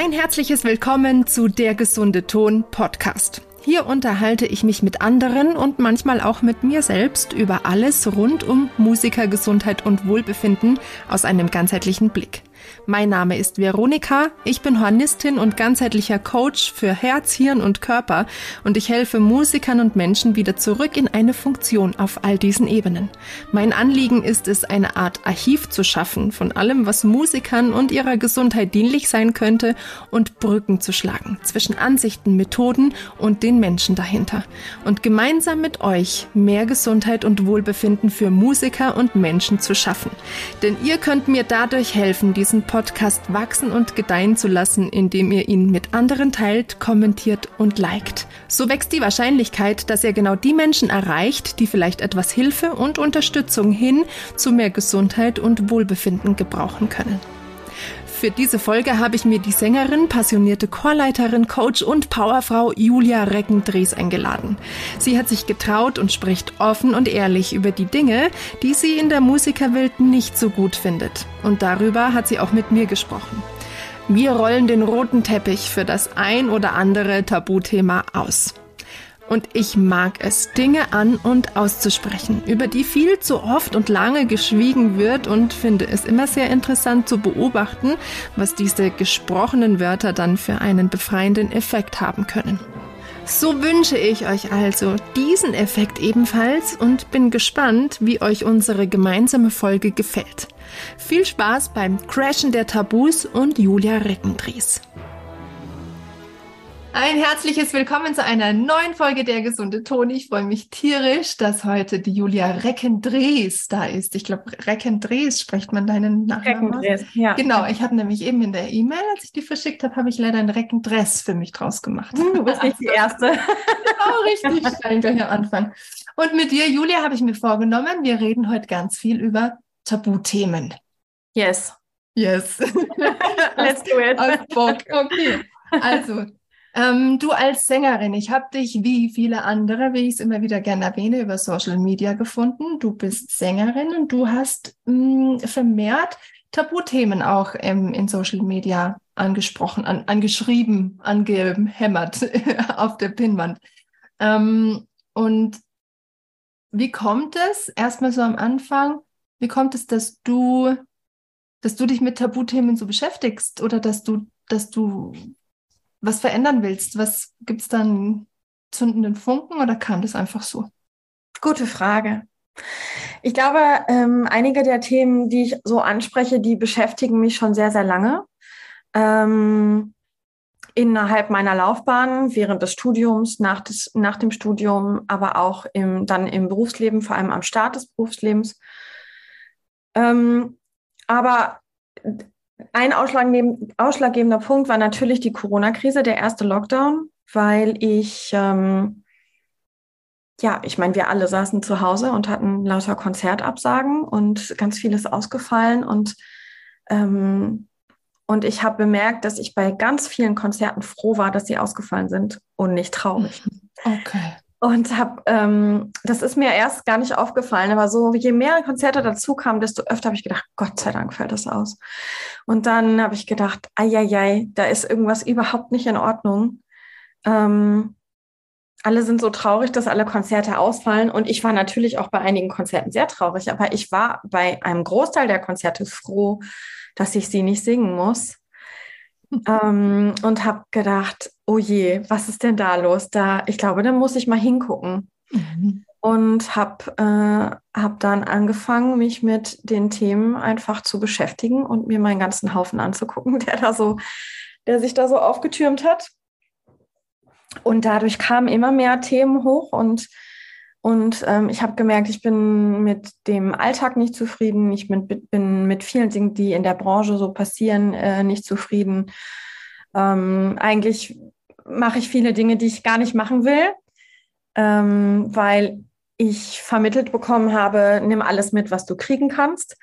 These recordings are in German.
Ein herzliches Willkommen zu Der gesunde Ton Podcast. Hier unterhalte ich mich mit anderen und manchmal auch mit mir selbst über alles rund um Musikergesundheit und Wohlbefinden aus einem ganzheitlichen Blick. Mein Name ist Veronika, ich bin Hornistin und ganzheitlicher Coach für Herz, Hirn und Körper und ich helfe Musikern und Menschen wieder zurück in eine Funktion auf all diesen Ebenen. Mein Anliegen ist es, eine Art Archiv zu schaffen von allem, was Musikern und ihrer Gesundheit dienlich sein könnte und Brücken zu schlagen zwischen Ansichten, Methoden und den Menschen dahinter. Und gemeinsam mit euch mehr Gesundheit und Wohlbefinden für Musiker und Menschen zu schaffen. Denn ihr könnt mir dadurch helfen, diesen diesen Podcast wachsen und gedeihen zu lassen, indem ihr ihn mit anderen teilt, kommentiert und liked. So wächst die Wahrscheinlichkeit, dass ihr genau die Menschen erreicht, die vielleicht etwas Hilfe und Unterstützung hin zu mehr Gesundheit und Wohlbefinden gebrauchen können. Für diese Folge habe ich mir die Sängerin, passionierte Chorleiterin, Coach und Powerfrau Julia Reckendries eingeladen. Sie hat sich getraut und spricht offen und ehrlich über die Dinge, die sie in der Musikerwelt nicht so gut findet. Und darüber hat sie auch mit mir gesprochen. Wir rollen den roten Teppich für das ein oder andere Tabuthema aus. Und ich mag es, Dinge an und auszusprechen, über die viel zu oft und lange geschwiegen wird und finde es immer sehr interessant zu beobachten, was diese gesprochenen Wörter dann für einen befreienden Effekt haben können. So wünsche ich euch also diesen Effekt ebenfalls und bin gespannt, wie euch unsere gemeinsame Folge gefällt. Viel Spaß beim Crashen der Tabus und Julia Reckendries. Ein herzliches Willkommen zu einer neuen Folge der Gesunde Ton. Ich freue mich tierisch, dass heute die Julia Reckendrees da ist. Ich glaube, Reckendrees spricht man deinen Nachnamen aus. Ja. Genau, ich habe nämlich eben in der E-Mail, als ich die verschickt habe, habe ich leider ein Reckendress für mich draus gemacht. Hm, du bist nicht die Erste. genau, richtig, steil gleich am Anfang. Und mit dir, Julia, habe ich mir vorgenommen, wir reden heute ganz viel über Tabuthemen. Yes. Yes. Let's do it. Bock. Okay. Also, ähm, du als Sängerin, ich habe dich wie viele andere, wie ich es immer wieder gerne erwähne, über Social Media gefunden. Du bist Sängerin und du hast mh, mm, vermehrt Tabuthemen auch ähm, in Social Media angesprochen, an, angeschrieben, angehämmert auf der Pinnwand. Ähm, und wie kommt es, erstmal so am Anfang, wie kommt es, dass du, dass du dich mit Tabuthemen so beschäftigst oder dass du, dass du was verändern willst? Was gibt es dann zündenden Funken oder kam das einfach so? Gute Frage. Ich glaube, ähm, einige der Themen, die ich so anspreche, die beschäftigen mich schon sehr, sehr lange. Ähm, innerhalb meiner Laufbahn, während des Studiums, nach, des, nach dem Studium, aber auch im, dann im Berufsleben, vor allem am Start des Berufslebens. Ähm, aber ein ausschlaggebender Punkt war natürlich die Corona-Krise, der erste Lockdown, weil ich, ähm, ja, ich meine, wir alle saßen zu Hause und hatten lauter Konzertabsagen und ganz vieles ausgefallen und ähm, und ich habe bemerkt, dass ich bei ganz vielen Konzerten froh war, dass sie ausgefallen sind und nicht traurig. Okay. Und habe, ähm, das ist mir erst gar nicht aufgefallen, aber so, je mehr Konzerte dazu kamen, desto öfter habe ich gedacht, Gott sei Dank fällt das aus. Und dann habe ich gedacht, ai, da ist irgendwas überhaupt nicht in Ordnung. Ähm, alle sind so traurig, dass alle Konzerte ausfallen. Und ich war natürlich auch bei einigen Konzerten sehr traurig, aber ich war bei einem Großteil der Konzerte froh, dass ich sie nicht singen muss ähm, und habe gedacht, oh je, was ist denn da los? Da, ich glaube, da muss ich mal hingucken. Mhm. Und habe äh, hab dann angefangen, mich mit den Themen einfach zu beschäftigen und mir meinen ganzen Haufen anzugucken, der da so, der sich da so aufgetürmt hat. Und dadurch kamen immer mehr Themen hoch und und ähm, ich habe gemerkt, ich bin mit dem Alltag nicht zufrieden. Ich bin, bin, mit vielen Dingen, die in der Branche so passieren, äh, nicht zufrieden. Ähm, eigentlich mache ich viele Dinge, die ich gar nicht machen will, ähm, weil ich vermittelt bekommen habe, nimm alles mit, was du kriegen kannst.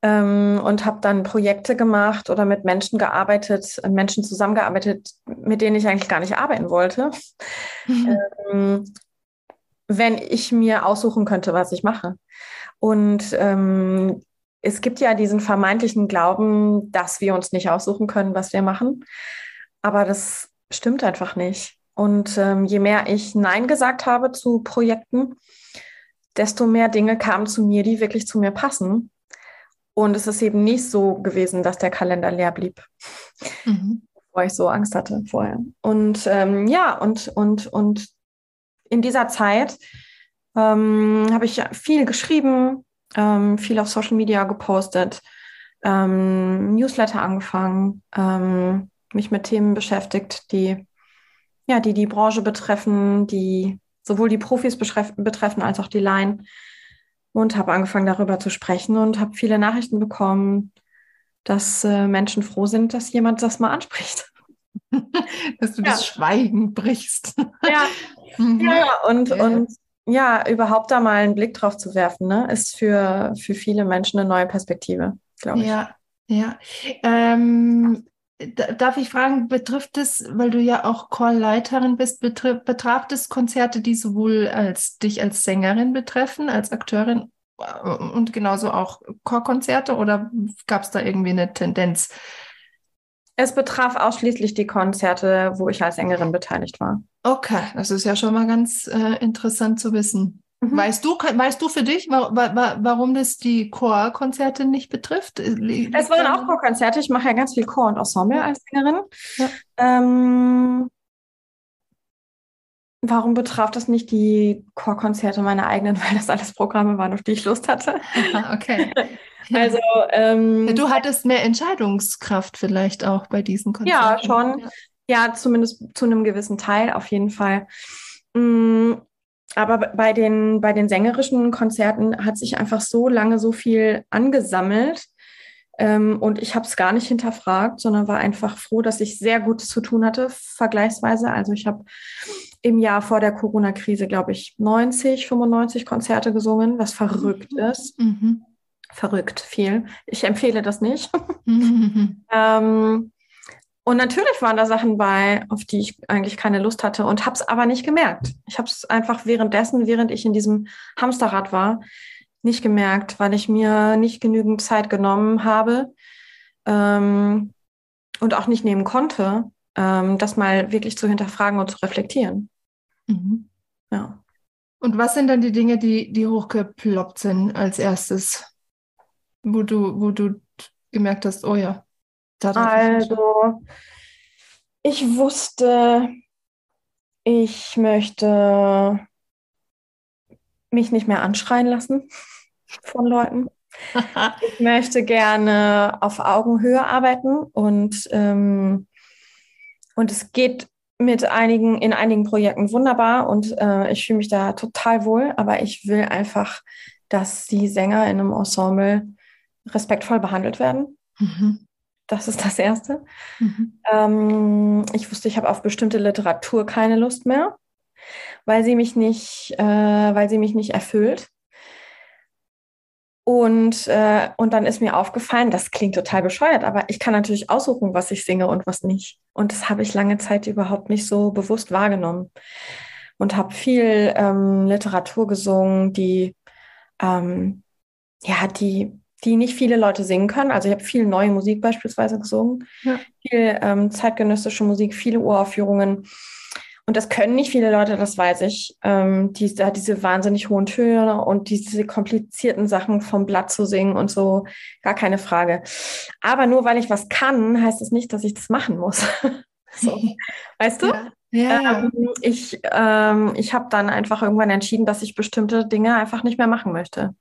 Ähm, und habe dann Projekte gemacht oder mit Menschen gearbeitet, Menschen zusammengearbeitet, mit denen ich eigentlich gar nicht arbeiten wollte. Mhm. Wenn ich mir aussuchen könnte, was ich mache. Und ähm, es gibt ja diesen vermeintlichen Glauben, dass wir uns nicht aussuchen können, was wir machen. aber das stimmt einfach nicht. Und ähm, je mehr ich Nein gesagt habe zu Projekten, desto mehr Dinge kamen zu mir, die wirklich zu mir passen. Und es ist eben nicht so gewesen, dass der Kalender leer blieb, mhm. weil ich so Angst hatte vorher. Und ähm, ja, und, und, und in dieser Zeit ähm, habe ich viel geschrieben, ähm, viel auf Social Media gepostet, ähm, Newsletter angefangen, ähm, mich mit Themen beschäftigt, die ja, die die Branche betreffen, die sowohl die Profis betreffen als auch die Laien und habe angefangen darüber zu sprechen und habe viele Nachrichten bekommen, dass äh, Menschen froh sind, dass jemand das mal anspricht. dass du ja. das Schweigen brichst. Ja, mhm. ja und, ja. und ja, überhaupt da mal einen Blick drauf zu werfen, ne, ist für, für viele Menschen eine neue Perspektive, glaube ich. Ja, ja. Ähm, darf ich fragen, betrifft es, weil du ja auch Chorleiterin bist, betrifft, betraf es Konzerte, die sowohl als dich als Sängerin betreffen, als Akteurin äh, und genauso auch Chorkonzerte oder gab es da irgendwie eine Tendenz? Es betraf ausschließlich die Konzerte, wo ich als Sängerin beteiligt war. Okay, das ist ja schon mal ganz äh, interessant zu wissen. Mhm. Weißt du, weißt du für dich, wa wa warum das die Chorkonzerte nicht betrifft? Es waren auch Chorkonzerte. Ich mache ja ganz viel Chor und Ensemble als Sängerin. Ja. Ähm, warum betraf das nicht die Chorkonzerte meiner eigenen, weil das alles Programme waren, auf die ich Lust hatte? okay. Also ähm, du hattest mehr Entscheidungskraft vielleicht auch bei diesen Konzerten. Ja, schon. Ja, zumindest zu einem gewissen Teil auf jeden Fall. Mhm. Aber bei den, bei den sängerischen Konzerten hat sich einfach so lange so viel angesammelt. Ähm, und ich habe es gar nicht hinterfragt, sondern war einfach froh, dass ich sehr gut zu tun hatte, vergleichsweise. Also ich habe im Jahr vor der Corona-Krise, glaube ich, 90, 95 Konzerte gesungen, was verrückt mhm. ist. Mhm. Verrückt viel. Ich empfehle das nicht. Ähm, und natürlich waren da Sachen bei, auf die ich eigentlich keine Lust hatte und habe es aber nicht gemerkt. Ich habe es einfach währenddessen, während ich in diesem Hamsterrad war, nicht gemerkt, weil ich mir nicht genügend Zeit genommen habe ähm, und auch nicht nehmen konnte, ähm, das mal wirklich zu hinterfragen und zu reflektieren. Mhm. Ja. Und was sind dann die Dinge, die, die hochgeploppt sind als erstes, wo du, wo du gemerkt hast, oh ja, also, ich wusste, ich möchte mich nicht mehr anschreien lassen von Leuten. ich möchte gerne auf Augenhöhe arbeiten und, ähm, und es geht mit einigen, in einigen Projekten wunderbar und äh, ich fühle mich da total wohl, aber ich will einfach, dass die Sänger in einem Ensemble respektvoll behandelt werden. Mhm. Das ist das Erste. Mhm. Ähm, ich wusste, ich habe auf bestimmte Literatur keine Lust mehr, weil sie mich nicht, äh, weil sie mich nicht erfüllt. Und, äh, und dann ist mir aufgefallen, das klingt total bescheuert, aber ich kann natürlich aussuchen, was ich singe und was nicht. Und das habe ich lange Zeit überhaupt nicht so bewusst wahrgenommen. Und habe viel ähm, Literatur gesungen, die, ähm, ja, die die nicht viele Leute singen können. Also ich habe viel neue Musik beispielsweise gesungen, ja. viel ähm, zeitgenössische Musik, viele Uraufführungen. Und das können nicht viele Leute, das weiß ich. Ähm, die, da diese wahnsinnig hohen Töne und diese komplizierten Sachen vom Blatt zu singen und so, gar keine Frage. Aber nur weil ich was kann, heißt es das nicht, dass ich das machen muss. so. Weißt du? Ja. Ja. Ähm, ich ähm, ich habe dann einfach irgendwann entschieden, dass ich bestimmte Dinge einfach nicht mehr machen möchte.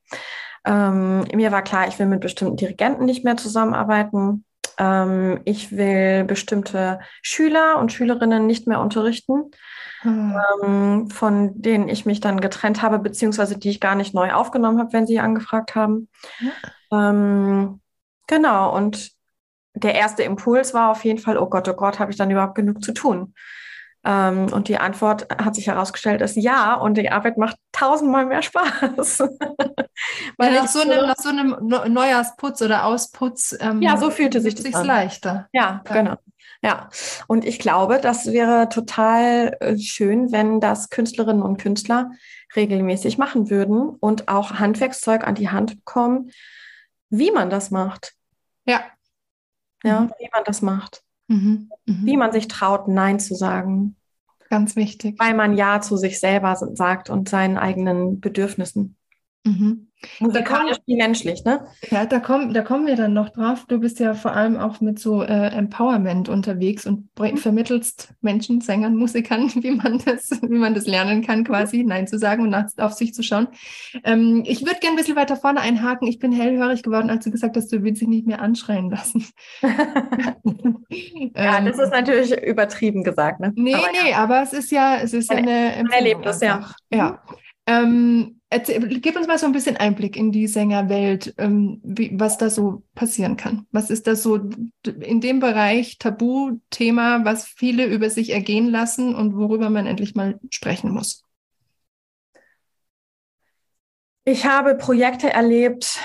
Ähm, mir war klar, ich will mit bestimmten Dirigenten nicht mehr zusammenarbeiten. Ähm, ich will bestimmte Schüler und Schülerinnen nicht mehr unterrichten, hm. ähm, von denen ich mich dann getrennt habe, beziehungsweise die ich gar nicht neu aufgenommen habe, wenn sie angefragt haben. Ja. genau, und der erste Impuls war auf jeden Fall, oh Gott, oh Gott, habe ich dann überhaupt genug zu tun? Ähm, und die Antwort hat sich herausgestellt, ist ja. Und die Arbeit macht tausendmal mehr Spaß. Weil ja, nach, so einem, nach so einem Neujahrsputz oder Ausputz. Ähm, ja, so fühlte sich das leichter. Ja, ja, genau. Ja, und ich glaube, das wäre total äh, schön, wenn das Künstlerinnen und Künstler regelmäßig machen würden und auch Handwerkszeug an die Hand bekommen, wie man das macht. Ja. Ja, mhm. wie man das macht. Mhm. Mhm. Wie man sich traut, Nein zu sagen. Ganz wichtig. Weil man Ja zu sich selber sagt und seinen eigenen Bedürfnissen. Mhm. Musikalisch wie menschlich, ne? Ja, da kommen, da kommen wir dann noch drauf. Du bist ja vor allem auch mit so äh, Empowerment unterwegs und mhm. vermittelst Menschen, Sängern, Musikern, wie man das, wie man das lernen kann, quasi Nein zu sagen und nach, auf sich zu schauen. Ähm, ich würde gerne ein bisschen weiter vorne einhaken. Ich bin hellhörig geworden, als du gesagt hast, du willst dich nicht mehr anschreien lassen. ja, ähm, das ist natürlich übertrieben gesagt, ne? Nee, aber, nee, ja. aber es ist ja, es ist ja eine Empfehlung. Erlebnis, ja. Ja. Mhm. Ähm, Erzähl, gib uns mal so ein bisschen Einblick in die Sängerwelt, ähm, wie, was da so passieren kann. Was ist das so in dem Bereich Tabuthema, was viele über sich ergehen lassen und worüber man endlich mal sprechen muss? Ich habe Projekte erlebt,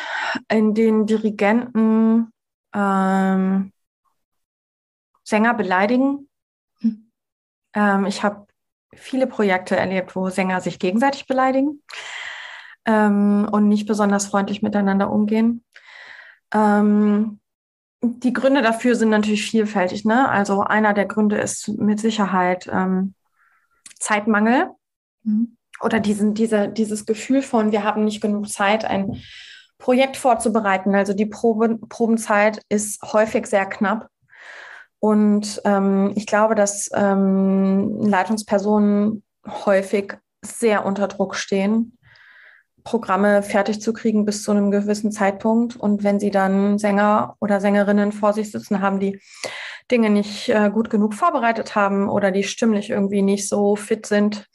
in denen Dirigenten ähm, Sänger beleidigen. Hm. Ähm, ich habe viele Projekte erlebt, wo Sänger sich gegenseitig beleidigen ähm, und nicht besonders freundlich miteinander umgehen. Ähm, die Gründe dafür sind natürlich vielfältig. Ne? Also einer der Gründe ist mit Sicherheit ähm, Zeitmangel mhm. oder diesen, diese, dieses Gefühl von, wir haben nicht genug Zeit, ein Projekt vorzubereiten. Also die Probe, Probenzeit ist häufig sehr knapp. Und ähm, ich glaube, dass ähm, Leitungspersonen häufig sehr unter Druck stehen Programme fertig zu kriegen bis zu einem gewissen Zeitpunkt. Und wenn sie dann Sänger oder Sängerinnen vor sich sitzen haben, die Dinge nicht äh, gut genug vorbereitet haben oder die stimmlich irgendwie nicht so fit sind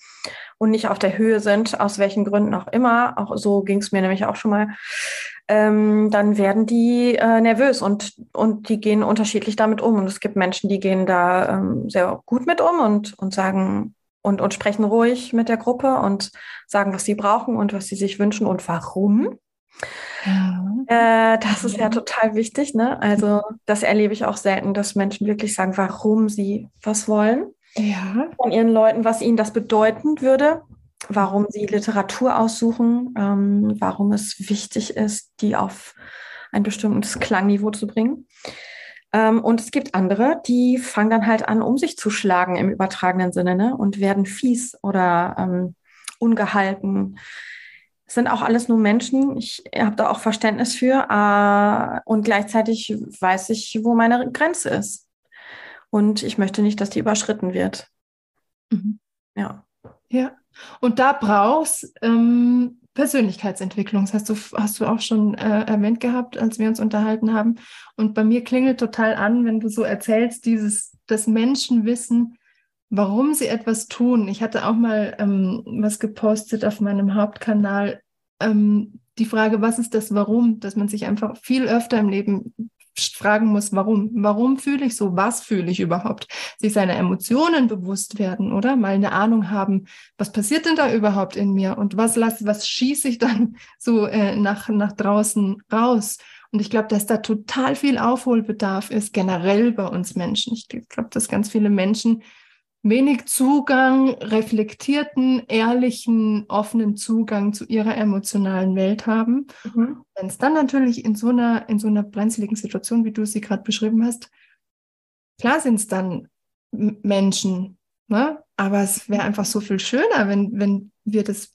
und nicht auf der Höhe sind, aus welchen Gründen auch immer, auch so ging es mir nämlich auch schon mal, ähm, dann werden die äh, nervös und, und die gehen unterschiedlich damit um. Und es gibt Menschen, die gehen da ähm, sehr gut mit um und, und sagen, und, und sprechen ruhig mit der Gruppe und sagen, was sie brauchen und was sie sich wünschen und warum. Ja. Äh, das ist ja total wichtig. Ne? Also das erlebe ich auch selten, dass Menschen wirklich sagen, warum sie was wollen ja. von ihren Leuten, was ihnen das bedeuten würde, warum sie Literatur aussuchen, ähm, warum es wichtig ist, die auf ein bestimmtes Klangniveau zu bringen. Ähm, und es gibt andere, die fangen dann halt an, um sich zu schlagen im übertragenen Sinne ne? und werden fies oder ähm, ungehalten. Es sind auch alles nur Menschen. Ich habe da auch Verständnis für. Äh, und gleichzeitig weiß ich, wo meine Grenze ist. Und ich möchte nicht, dass die überschritten wird. Mhm. Ja. Ja. Und da brauchst ähm, Persönlichkeitsentwicklung. Das hast du, hast du auch schon äh, erwähnt gehabt, als wir uns unterhalten haben. Und bei mir klingelt total an, wenn du so erzählst, dieses, dass Menschen wissen, warum sie etwas tun. Ich hatte auch mal ähm, was gepostet auf meinem Hauptkanal. Ähm, die Frage, was ist das Warum? Dass man sich einfach viel öfter im Leben fragen muss, warum? Warum fühle ich so? Was fühle ich überhaupt? Sich seiner Emotionen bewusst werden, oder? Mal eine Ahnung haben, was passiert denn da überhaupt in mir? Und was lasse, was schieße ich dann so äh, nach, nach draußen raus? Und ich glaube, dass da total viel Aufholbedarf ist, generell bei uns Menschen. Ich glaube, dass ganz viele Menschen wenig Zugang, reflektierten, ehrlichen, offenen Zugang zu ihrer emotionalen Welt haben. Mhm. Wenn es dann natürlich in so einer, in so einer brenzligen Situation, wie du sie gerade beschrieben hast, klar sind es dann Menschen, ne? aber es wäre einfach so viel schöner, wenn, wenn wir das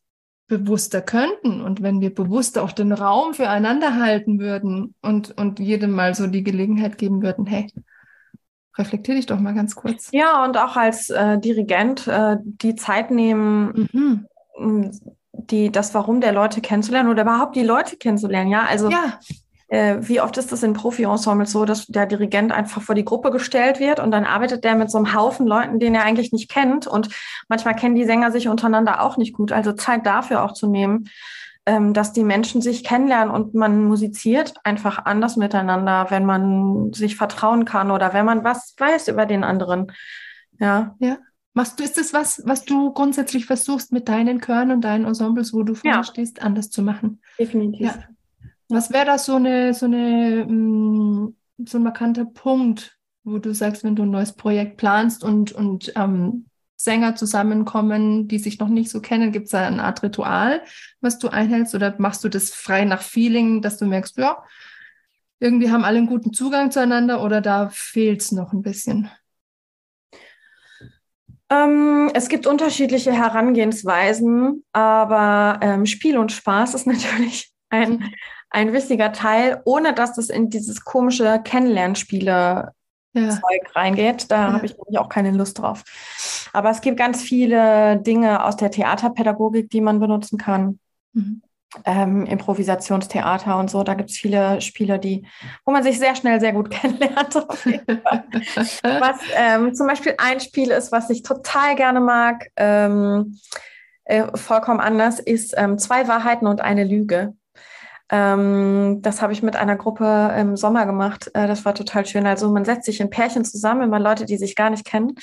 bewusster könnten und wenn wir bewusster auch den Raum füreinander halten würden und, und jedem mal so die Gelegenheit geben würden, hey, reflektier dich doch mal ganz kurz. Ja, und auch als äh, Dirigent äh, die Zeit nehmen, mhm. die, das Warum der Leute kennenzulernen oder überhaupt die Leute kennenzulernen. Ja, also ja. Äh, wie oft ist das in Profi-Ensembles so, dass der Dirigent einfach vor die Gruppe gestellt wird und dann arbeitet der mit so einem Haufen Leuten, den er eigentlich nicht kennt und manchmal kennen die Sänger sich untereinander auch nicht gut. Also Zeit dafür auch zu nehmen ähm, dass die Menschen sich kennenlernen und man musiziert einfach anders miteinander, wenn man sich vertrauen kann oder wenn man was weiß über den anderen. Ja. Ja. Machst du, ist das was, was du grundsätzlich versuchst mit deinen Chören und deinen Ensembles, wo du vorne ja. stehst, anders zu machen? Definitiv. Ja. Was wäre das so eine, so eine, mm, so ein markanter Punkt, wo du sagst, wenn du ein neues Projekt planst und, und ähm, Sänger zusammenkommen, die sich noch nicht so kennen? Gibt es da eine Art Ritual, was du einhältst oder machst du das frei nach Feeling, dass du merkst, ja, irgendwie haben alle einen guten Zugang zueinander oder da fehlt es noch ein bisschen? Ähm, es gibt unterschiedliche Herangehensweisen, aber ähm, Spiel und Spaß ist natürlich ein, ein wichtiger Teil, ohne dass das in dieses komische Kennenlernspiele ja. Zeug reingeht. Da ja. habe ich nämlich auch keine Lust drauf. Aber es gibt ganz viele Dinge aus der Theaterpädagogik, die man benutzen kann. Mhm ähm, Improvisationstheater und so. Da gibt es viele Spiele, die, wo man sich sehr schnell sehr gut kennenlernt. was ähm, zum Beispiel ein Spiel ist, was ich total gerne mag, ähm, äh, vollkommen anders, ist ähm, Zwei Wahrheiten und eine Lüge. Ähm, das habe ich mit einer Gruppe im Sommer gemacht. Äh, das war total schön. Also man setzt sich in Pärchen zusammen, immer Leute, die sich gar nicht kennen.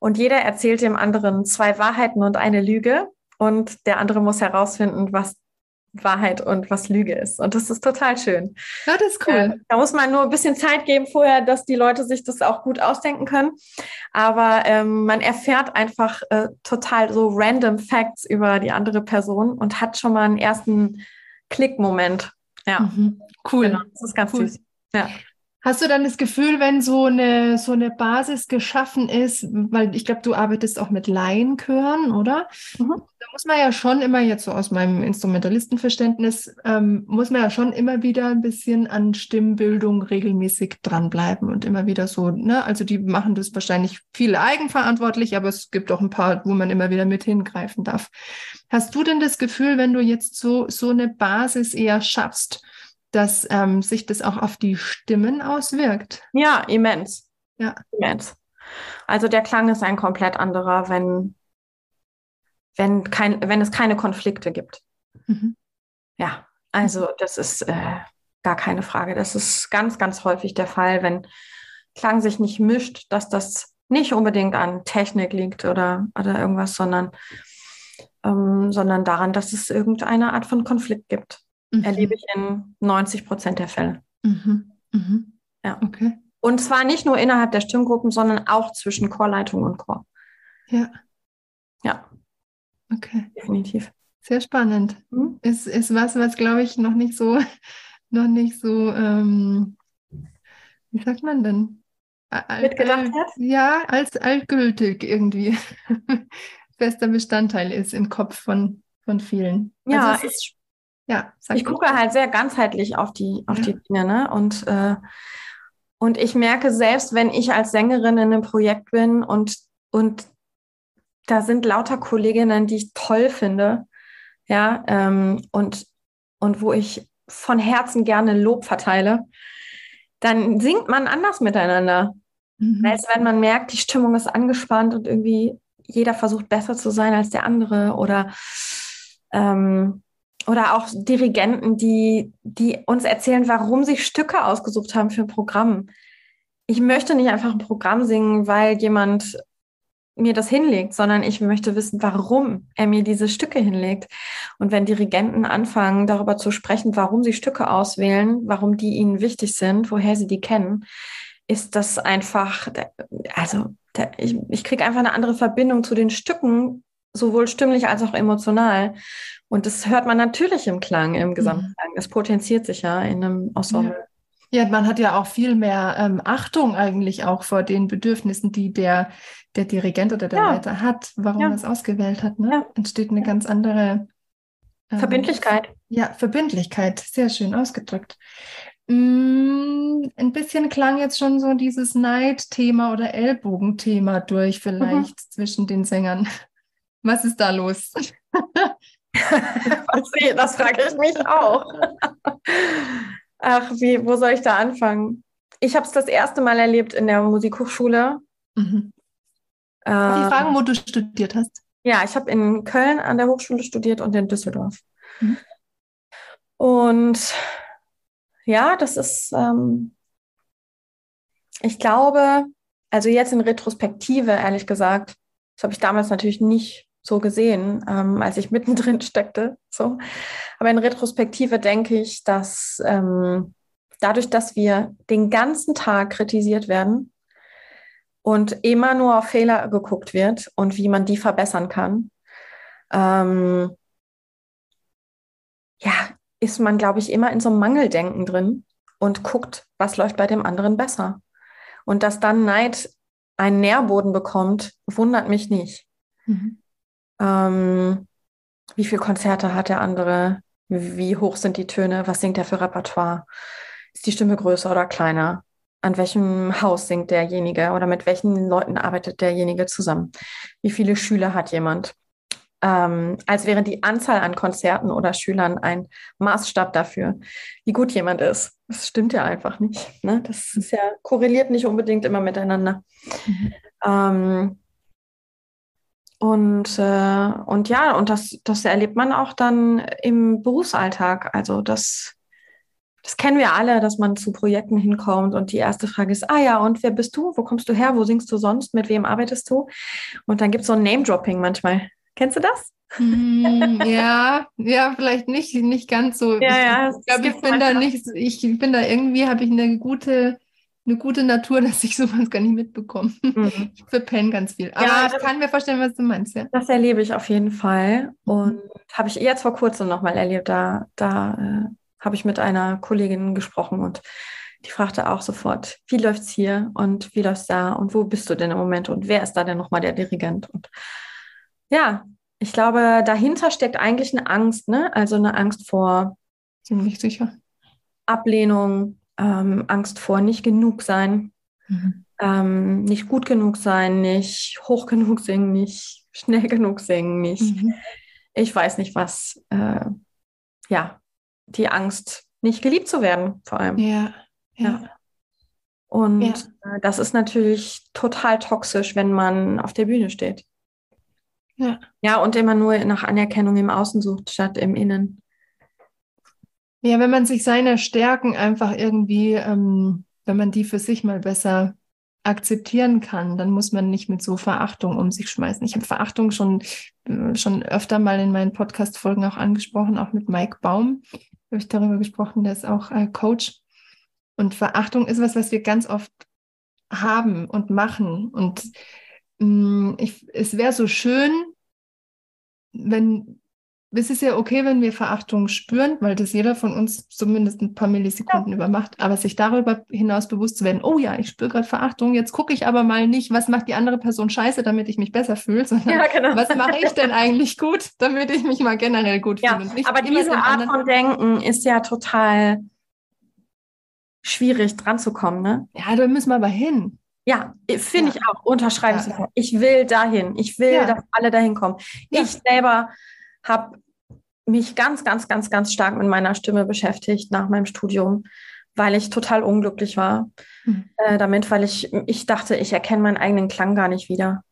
Und jeder erzählt dem anderen zwei Wahrheiten und eine Lüge. Und der andere muss herausfinden, was Wahrheit und was Lüge ist. Und das ist total schön. Ja, das ist cool. Äh, da muss man nur ein bisschen Zeit geben vorher, dass die Leute sich das auch gut ausdenken können. Aber ähm, man erfährt einfach äh, total so random Facts über die andere Person und hat schon mal einen ersten Klickmoment. Ja, mhm. cool. Genau, das ist ganz cool. süß. Ja. Hast du dann das Gefühl, wenn so eine, so eine Basis geschaffen ist, weil ich glaube, du arbeitest auch mit Laienchören, oder? Mhm. Muss man ja schon immer, jetzt so aus meinem Instrumentalistenverständnis, ähm, muss man ja schon immer wieder ein bisschen an Stimmbildung regelmäßig dranbleiben und immer wieder so, ne? Also die machen das wahrscheinlich viel eigenverantwortlich, aber es gibt auch ein paar, wo man immer wieder mit hingreifen darf. Hast du denn das Gefühl, wenn du jetzt so, so eine Basis eher schaffst, dass ähm, sich das auch auf die Stimmen auswirkt. Ja, immens. Ja. Immens. Also der Klang ist ein komplett anderer, wenn, wenn, kein, wenn es keine Konflikte gibt. Mhm. Ja, also das ist äh, gar keine Frage. Das ist ganz, ganz häufig der Fall, wenn Klang sich nicht mischt, dass das nicht unbedingt an Technik liegt oder, oder irgendwas, sondern, ähm, sondern daran, dass es irgendeine Art von Konflikt gibt mhm. erlebe ich in 90 Prozent der Fälle. Mhm. Mhm. Ja. Okay. Und zwar nicht nur innerhalb der Stimmgruppen, sondern auch zwischen Chorleitung und Chor. Ja. Ja. Okay. Definitiv. Sehr spannend. Mhm. Ist, ist was, was glaube ich noch nicht so, noch nicht so, ähm, wie sagt man denn? Mitgedacht wird? Ja, als altgültig irgendwie fester Bestandteil ist im Kopf von, von vielen. Ja, also es ist ja, ich gucke halt sehr ganzheitlich auf die, auf ja. die Dinge, ne? Und, äh, und ich merke selbst, wenn ich als Sängerin in einem Projekt bin und, und da sind lauter Kolleginnen, die ich toll finde, ja, ähm, und, und wo ich von Herzen gerne Lob verteile, dann singt man anders miteinander. Mhm. Als wenn man merkt, die Stimmung ist angespannt und irgendwie jeder versucht besser zu sein als der andere oder ähm, oder auch Dirigenten, die, die uns erzählen, warum sie Stücke ausgesucht haben für ein Programm. Ich möchte nicht einfach ein Programm singen, weil jemand mir das hinlegt, sondern ich möchte wissen, warum er mir diese Stücke hinlegt. Und wenn Dirigenten anfangen, darüber zu sprechen, warum sie Stücke auswählen, warum die ihnen wichtig sind, woher sie die kennen, ist das einfach, also ich, ich kriege einfach eine andere Verbindung zu den Stücken, sowohl stimmlich als auch emotional. Und das hört man natürlich im Klang, im Gesamtklang. Das potenziert sich ja in einem Ensemble. Ja. ja man hat ja auch viel mehr ähm, Achtung eigentlich auch vor den Bedürfnissen, die der, der Dirigent oder der ja. Leiter hat, warum ja. er es ausgewählt hat. Ne? Ja. Entsteht eine ganz andere ähm, Verbindlichkeit. Ja, Verbindlichkeit. Sehr schön ausgedrückt. Mm, ein bisschen klang jetzt schon so dieses Neidthema oder Ellbogenthema durch, vielleicht mhm. zwischen den Sängern. Was ist da los? das frage ich mich auch. Ach, wie, wo soll ich da anfangen? Ich habe es das erste Mal erlebt in der Musikhochschule. Mhm. Äh, die fragen, wo du studiert hast? Ja, ich habe in Köln an der Hochschule studiert und in Düsseldorf. Mhm. Und ja, das ist, ähm, ich glaube, also jetzt in Retrospektive, ehrlich gesagt, das habe ich damals natürlich nicht so gesehen, ähm, als ich mittendrin steckte. So. Aber in Retrospektive denke ich, dass ähm, dadurch, dass wir den ganzen Tag kritisiert werden und immer nur auf Fehler geguckt wird und wie man die verbessern kann, ähm, ja, ist man, glaube ich, immer in so einem Mangeldenken drin und guckt, was läuft bei dem anderen besser. Und dass dann Neid einen Nährboden bekommt, wundert mich nicht. Mhm. Ähm, wie viele Konzerte hat der andere? Wie hoch sind die Töne? Was singt er für Repertoire? Ist die Stimme größer oder kleiner? An welchem Haus singt derjenige oder mit welchen Leuten arbeitet derjenige zusammen? Wie viele Schüler hat jemand? Ähm, als wäre die Anzahl an Konzerten oder Schülern ein Maßstab dafür, wie gut jemand ist. Das stimmt ja einfach nicht. Ne? Das ist ja korreliert nicht unbedingt immer miteinander. Mhm. Ähm, und, äh, und ja, und das, das erlebt man auch dann im Berufsalltag. Also das, das kennen wir alle, dass man zu Projekten hinkommt und die erste Frage ist, ah ja, und wer bist du? Wo kommst du her? Wo singst du sonst? Mit wem arbeitest du? Und dann gibt es so ein Name-Dropping manchmal. Kennst du das? Mm, ja, ja, vielleicht nicht, nicht ganz so. Ja, ja, ich glaube, ich bin da nicht, ich bin da irgendwie, habe ich eine gute eine gute Natur, dass ich sowas gar nicht mitbekomme. Mhm. Ich verpenne ganz viel. Aber ja, ich kann mir vorstellen, was du meinst. Ja. Das erlebe ich auf jeden Fall. Und mhm. habe ich jetzt vor kurzem nochmal erlebt. Da, da äh, habe ich mit einer Kollegin gesprochen und die fragte auch sofort, wie läuft es hier und wie läuft es da und wo bist du denn im Moment und wer ist da denn nochmal der Dirigent? Und ja, ich glaube, dahinter steckt eigentlich eine Angst, ne? Also eine Angst vor ziemlich sicher Ablehnung, ähm, Angst vor nicht genug sein, mhm. ähm, nicht gut genug sein, nicht hoch genug singen, nicht schnell genug singen, nicht. Mhm. Ich weiß nicht was. Äh, ja, die Angst, nicht geliebt zu werden, vor allem. Ja. ja. ja. Und ja. Äh, das ist natürlich total toxisch, wenn man auf der Bühne steht. Ja. Ja, und immer nur nach Anerkennung im Außen sucht, statt im Innen. Ja, wenn man sich seine Stärken einfach irgendwie, ähm, wenn man die für sich mal besser akzeptieren kann, dann muss man nicht mit so Verachtung um sich schmeißen. Ich habe Verachtung schon, äh, schon öfter mal in meinen Podcast-Folgen auch angesprochen, auch mit Mike Baum habe ich darüber gesprochen, der ist auch äh, Coach. Und Verachtung ist was, was wir ganz oft haben und machen. Und mh, mm, ich, es wäre so schön, wenn es ist ja okay, wenn wir Verachtung spüren, weil das jeder von uns zumindest ein paar Millisekunden ja. übermacht, aber sich darüber hinaus bewusst zu werden, oh ja, ich spüre gerade Verachtung, jetzt gucke ich aber mal nicht, was macht die andere Person scheiße, damit ich mich besser fühle, sondern ja, genau. was mache ich denn eigentlich gut, damit ich mich mal generell gut ja, fühle. aber diese Art von Denken ist ja total schwierig dran zu kommen, ne? Ja, da müssen wir aber hin. Ja, finde ja. ich auch. Unterschreibe ich sofort. Ich will dahin. Ich will, dass alle dahin kommen. Ich selber habe mich ganz, ganz, ganz, ganz stark mit meiner Stimme beschäftigt nach meinem Studium, weil ich total unglücklich war mhm. äh, damit, weil ich, ich dachte, ich erkenne meinen eigenen Klang gar nicht wieder.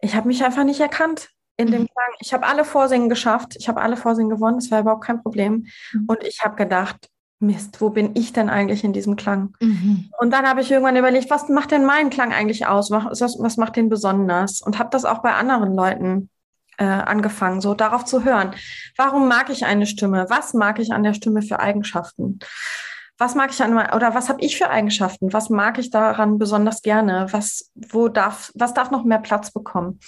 Ich habe mich einfach nicht erkannt in mhm. dem Klang. Ich habe alle Vorsingen geschafft, ich habe alle Vorsingen gewonnen, das war überhaupt kein Problem. Mhm. Und ich habe gedacht, Mist, wo bin ich denn eigentlich in diesem Klang? Mhm. Und dann habe ich irgendwann überlegt, was macht denn mein Klang eigentlich aus? Was, was macht den besonders? Und habe das auch bei anderen Leuten äh, angefangen, so darauf zu hören. Warum mag ich eine Stimme? Was mag ich an der Stimme für Eigenschaften? Was mag ich an oder was habe ich für Eigenschaften? Was mag ich daran besonders gerne? Was wo darf was darf noch mehr Platz bekommen?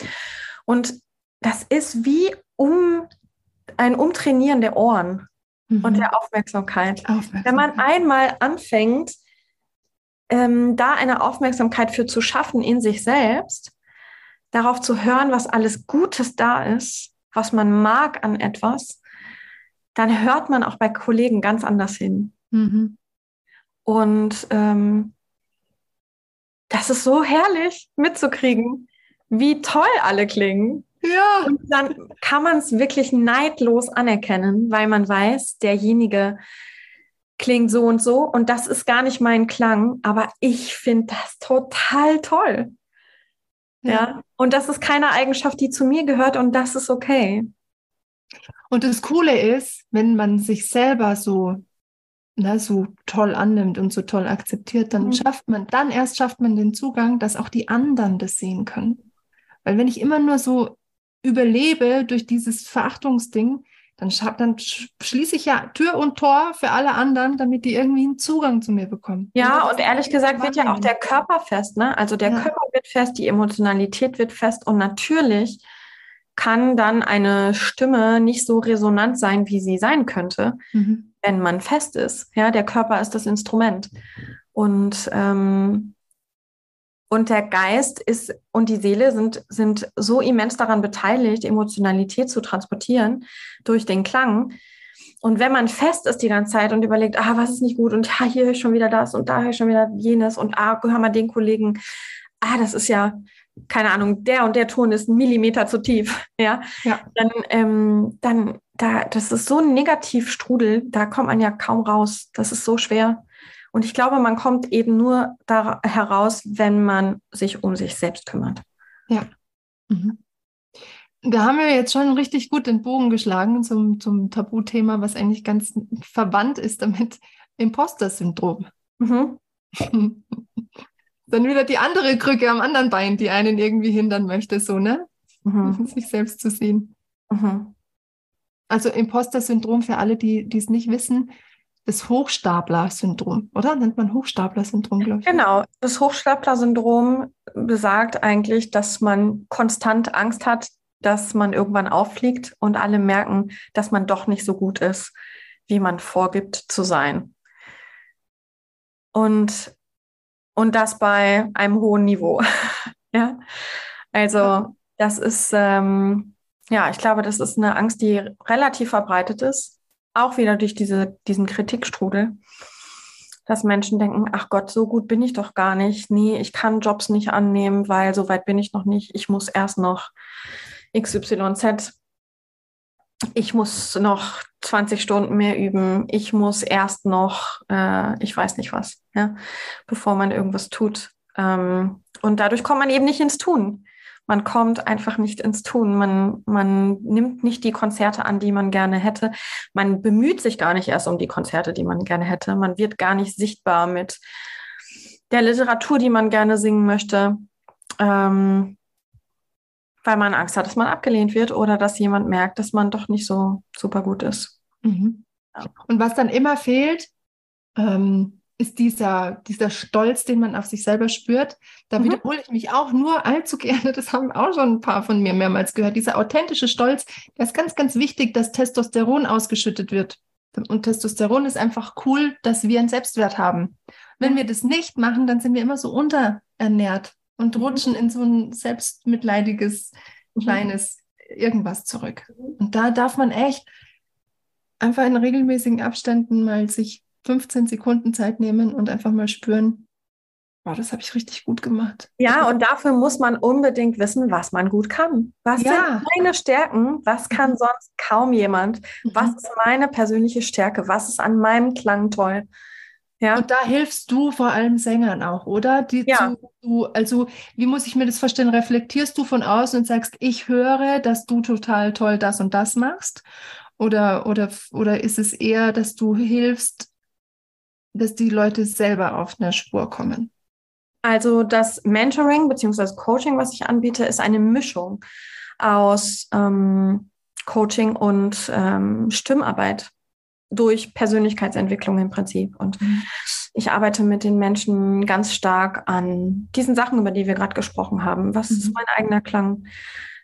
Und das ist wie um ein Umtrainieren der Ohren mhm. und der Aufmerksamkeit. Aufmerksamkeit. Wenn man einmal anfängt, ähm, da eine Aufmerksamkeit für zu schaffen in sich selbst, darauf zu hören, was alles Gutes da ist, was man mag an etwas, dann hört man auch bei Kollegen ganz anders hin. Mhm. Und ähm, das ist so herrlich mitzukriegen, wie toll alle klingen. Ja. Und dann kann man es wirklich neidlos anerkennen, weil man weiß, derjenige klingt so und so und das ist gar nicht mein Klang, aber ich finde das total toll. Ja. ja. Und das ist keine Eigenschaft, die zu mir gehört und das ist okay. Und das Coole ist, wenn man sich selber so, na, so toll annimmt und so toll akzeptiert, dann mhm. schafft man, dann erst schafft man den Zugang, dass auch die anderen das sehen können. Weil wenn ich immer nur so überlebe durch dieses Verachtungsding, dann, dann schließe ich ja Tür und Tor für alle anderen, damit die irgendwie einen Zugang zu mir bekommen. Ja, und, und ehrlich gesagt wird ja auch der Körper fest, ne? Also der ja. Körper wird fest, die Emotionalität wird fest und natürlich kann dann eine Stimme nicht so resonant sein, wie sie sein könnte, mhm. wenn man fest ist. Ja, der Körper ist das Instrument. Und, ähm, und der Geist ist und die Seele sind, sind so immens daran beteiligt, Emotionalität zu transportieren durch den Klang. Und wenn man fest ist die ganze Zeit und überlegt, ah, was ist nicht gut und ja, hier ist schon wieder das und da ist schon wieder jenes und ah, hör mal den Kollegen, ah, das ist ja, keine Ahnung, der und der Ton ist ein Millimeter zu tief, ja, ja. dann, ähm, dann, da, das ist so ein Negativstrudel, da kommt man ja kaum raus. Das ist so schwer. Und ich glaube, man kommt eben nur da heraus, wenn man sich um sich selbst kümmert. Ja. Mhm. Da haben wir jetzt schon richtig gut den Bogen geschlagen zum, zum Tabuthema, was eigentlich ganz verwandt ist damit, Imposter-Syndrom. Mhm. Dann wieder die andere Krücke am anderen Bein, die einen irgendwie hindern möchte, so, ne? Mhm. Sich selbst zu sehen. Mhm. Also Imposter-Syndrom für alle, die es nicht wissen, das Hochstapler-Syndrom, oder? Nennt man Hochstapler-Syndrom, glaube ich. Genau. Das Hochstapler-Syndrom besagt eigentlich, dass man konstant Angst hat, dass man irgendwann auffliegt und alle merken, dass man doch nicht so gut ist, wie man vorgibt zu sein. Und und das bei einem hohen Niveau. ja, also das ist, ähm, ja, ich glaube, das ist eine Angst, die relativ verbreitet ist, auch wieder durch diese, diesen Kritikstrudel, dass Menschen denken, ach Gott, so gut bin ich doch gar nicht. Nee, ich kann Jobs nicht annehmen, weil so weit bin ich noch nicht. Ich muss erst noch XYZ ich muss noch 20 Stunden mehr üben, ich muss erst noch, äh, ich weiß nicht was, ja, bevor man irgendwas tut. Ähm, und dadurch kommt man eben nicht ins Tun. Man kommt einfach nicht ins Tun. Man, man nimmt nicht die Konzerte an, die man gerne hätte. Man bemüht sich gar nicht erst um die Konzerte, die man gerne hätte. Man wird gar nicht sichtbar mit der Literatur, die man gerne singen möchte. Ähm, weil man Angst hat, dass man abgelehnt wird oder dass jemand merkt, dass man doch nicht so super gut ist. Mhm. Und was dann immer fehlt, ähm, ist dieser, dieser Stolz, den man auf sich selber spürt. Da mhm. wiederhole ich mich auch nur allzu gerne. Das haben auch schon ein paar von mir mehrmals gehört. Dieser authentische Stolz, der ist ganz, ganz wichtig, dass Testosteron ausgeschüttet wird. Und Testosteron ist einfach cool, dass wir einen Selbstwert haben. Wenn wir das nicht machen, dann sind wir immer so unterernährt und mhm. rutschen in so ein selbstmitleidiges, mhm. kleines irgendwas zurück. Und da darf man echt einfach in regelmäßigen Abständen mal sich 15 Sekunden Zeit nehmen und einfach mal spüren, wow, das habe ich richtig gut gemacht. Ja, und dafür muss man unbedingt wissen, was man gut kann. Was ja. sind meine Stärken? Was kann mhm. sonst kaum jemand? Was ist meine persönliche Stärke? Was ist an meinem Klang toll? Ja. Und da hilfst du vor allem Sängern auch, oder? Die ja. Zu, also, wie muss ich mir das vorstellen? Reflektierst du von außen und sagst, ich höre, dass du total toll das und das machst? Oder, oder, oder ist es eher, dass du hilfst, dass die Leute selber auf eine Spur kommen? Also das Mentoring bzw. Coaching, was ich anbiete, ist eine Mischung aus ähm, Coaching und ähm, Stimmarbeit durch Persönlichkeitsentwicklung im Prinzip. Und mhm. ich arbeite mit den Menschen ganz stark an diesen Sachen, über die wir gerade gesprochen haben. Was mhm. ist mein eigener Klang?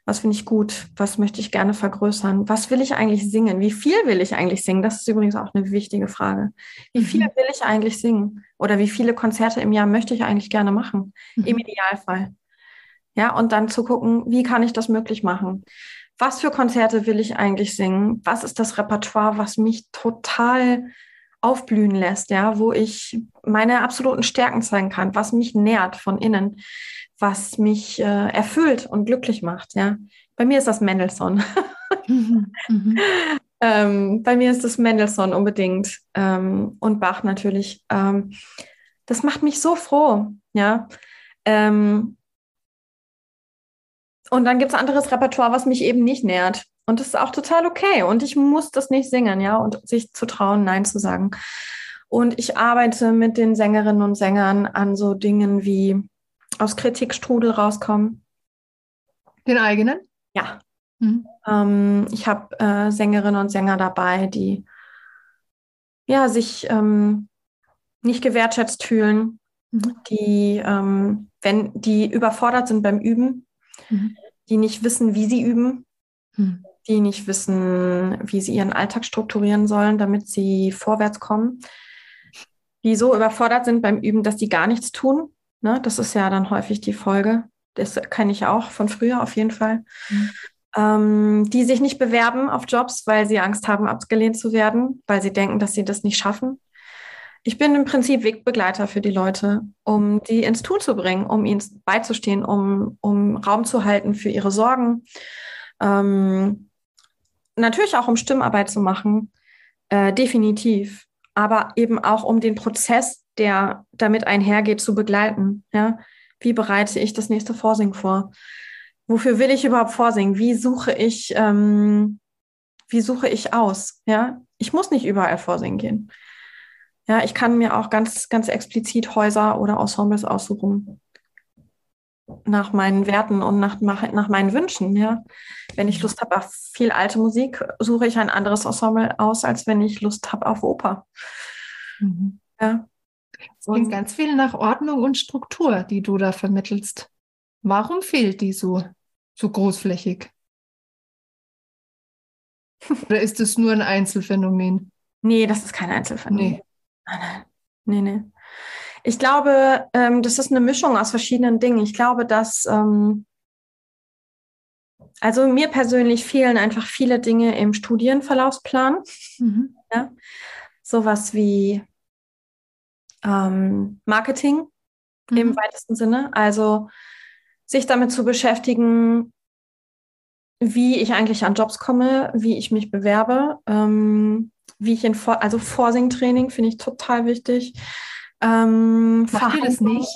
Was finde ich gut? Was möchte ich gerne vergrößern? Was will ich eigentlich singen? Wie viel will ich eigentlich singen? Das ist übrigens auch eine wichtige Frage. Wie viel mhm. will ich eigentlich singen? Oder wie viele Konzerte im Jahr möchte ich eigentlich gerne machen? Mhm. Im Idealfall. Ja, und dann zu gucken, wie kann ich das möglich machen? was für Konzerte will ich eigentlich singen? Was ist das Repertoire, was mich total aufblühen lässt, ja, wo ich meine absoluten Stärken zeigen kann, was mich nährt von innen, was mich äh, erfüllt und glücklich macht, ja. Bei mir ist das Mendelssohn. Mhm. Mhm. ähm, bei mir ist das Mendelssohn unbedingt ähm, und Bach natürlich. Ähm, das macht mich so froh, ja. Ähm, und dann gibt es anderes Repertoire, was mich eben nicht nährt. Und das ist auch total okay. Und ich muss das nicht singen, ja, und sich zu trauen, Nein zu sagen. Und ich arbeite mit den Sängerinnen und Sängern an so Dingen wie aus Kritikstrudel rauskommen. Den eigenen? Ja. Mhm. Ähm, ich habe äh, Sängerinnen und Sänger dabei, die ja sich ähm, nicht gewertschätzt fühlen, mhm. die, ähm, wenn die überfordert sind beim Üben, mhm. die nicht wissen, wie sie üben, hm. die nicht wissen, wie sie ihren Alltag strukturieren sollen, damit sie vorwärts kommen, die so überfordert sind beim Üben, dass die gar nichts tun. Ne? Das ist ja dann häufig die Folge. Das kenne ich auch von früher auf jeden Fall. Hm. Ähm, die sich nicht bewerben auf Jobs, weil sie Angst haben, abgelehnt zu werden, weil sie denken, dass sie das nicht schaffen. Ich bin im Prinzip Wegbegleiter für die Leute, um die ins Tun zu bringen, um ihnen beizustehen, um, um Raum zu halten für ihre Sorgen. Ähm, natürlich auch, um Stimmarbeit zu machen, äh, definitiv. Aber eben auch, um den Prozess, der damit einhergeht, zu begleiten. Ja? Wie bereite ich das nächste Vorsingen vor? Wofür will ich überhaupt vorsingen? Wie suche ich, ähm, wie suche ich aus? Ja, ich muss nicht überall vorsingen gehen. Ja, ich kann mir auch ganz, ganz explizit Häuser oder Ensembles aussuchen. Nach meinen Werten und nach, nach meinen Wünschen, ja. Wenn ich Lust habe auf viel alte Musik, suche ich ein anderes Ensemble aus, als wenn ich Lust habe auf Oper. Mhm. Ja. Es klingt ganz viel nach Ordnung und Struktur, die du da vermittelst. Warum fehlt die so, so großflächig? Oder ist es nur ein Einzelfenomen? Nee, das ist kein Einzelfenomen. Nee. Nein, nein. Nee, nee. Ich glaube, ähm, das ist eine Mischung aus verschiedenen Dingen. Ich glaube, dass, ähm, also mir persönlich fehlen einfach viele Dinge im Studienverlaufsplan. Mhm. Ja? Sowas wie ähm, Marketing mhm. im weitesten Sinne. Also sich damit zu beschäftigen, wie ich eigentlich an Jobs komme, wie ich mich bewerbe, ähm, wie ich in Vor also Vorsing-Training finde ich total wichtig. Ähm, Macht ihr das nicht?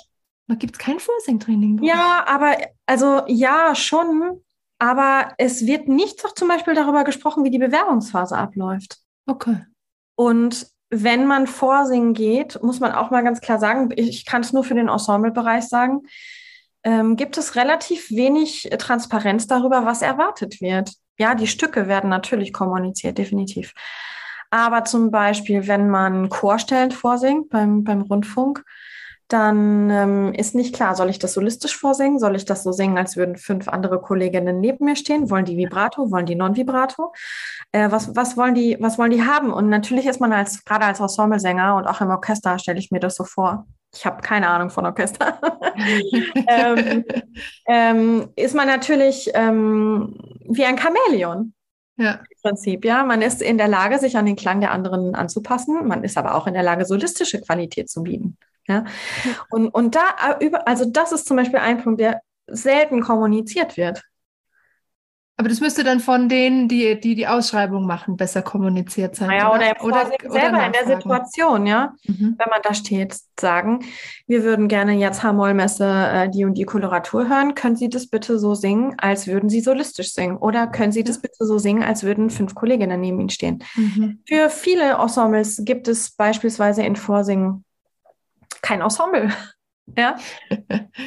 Da gibt es kein Vorsing-Training. Ja, aber also ja, schon. Aber es wird nicht doch zum Beispiel darüber gesprochen, wie die Bewerbungsphase abläuft. Okay. Und wenn man vorsingen geht, muss man auch mal ganz klar sagen, ich kann es nur für den Ensemblebereich sagen, ähm, gibt es relativ wenig Transparenz darüber, was erwartet wird. Ja, die Stücke werden natürlich kommuniziert, definitiv. Aber zum Beispiel, wenn man Chorstellen vorsingt beim, beim Rundfunk, dann ähm, ist nicht klar, soll ich das solistisch vorsingen? Soll ich das so singen, als würden fünf andere Kolleginnen neben mir stehen? Wollen die Vibrato? Wollen die Non-Vibrato? Äh, was, was, wollen die, was wollen die haben? Und natürlich ist man als, gerade als Ensemblesänger und auch im Orchester stelle ich mir das so vor. Ich habe keine Ahnung von Orchester. ähm, ähm, ist man natürlich ähm, wie ein Chamäleon. Ja. Im Prinzip, ja. Man ist in der Lage, sich an den Klang der anderen anzupassen. Man ist aber auch in der Lage, solistische Qualität zu bieten. Ja. Und, und da, äh, also das ist zum Beispiel ein Punkt, der selten kommuniziert wird. Aber das müsste dann von denen, die die, die Ausschreibung machen, besser kommuniziert sein. Naja, oder, oder, oder selber in der Situation, ja, mhm. wenn man da steht, sagen, wir würden gerne jetzt H-Moll-Messe äh, die und die Koloratur hören. Können Sie das bitte so singen, als würden Sie solistisch singen? Oder können Sie das bitte so singen, als würden fünf Kolleginnen neben Ihnen stehen? Mhm. Für viele Ensembles gibt es beispielsweise in Vorsingen kein Ensemble. ja,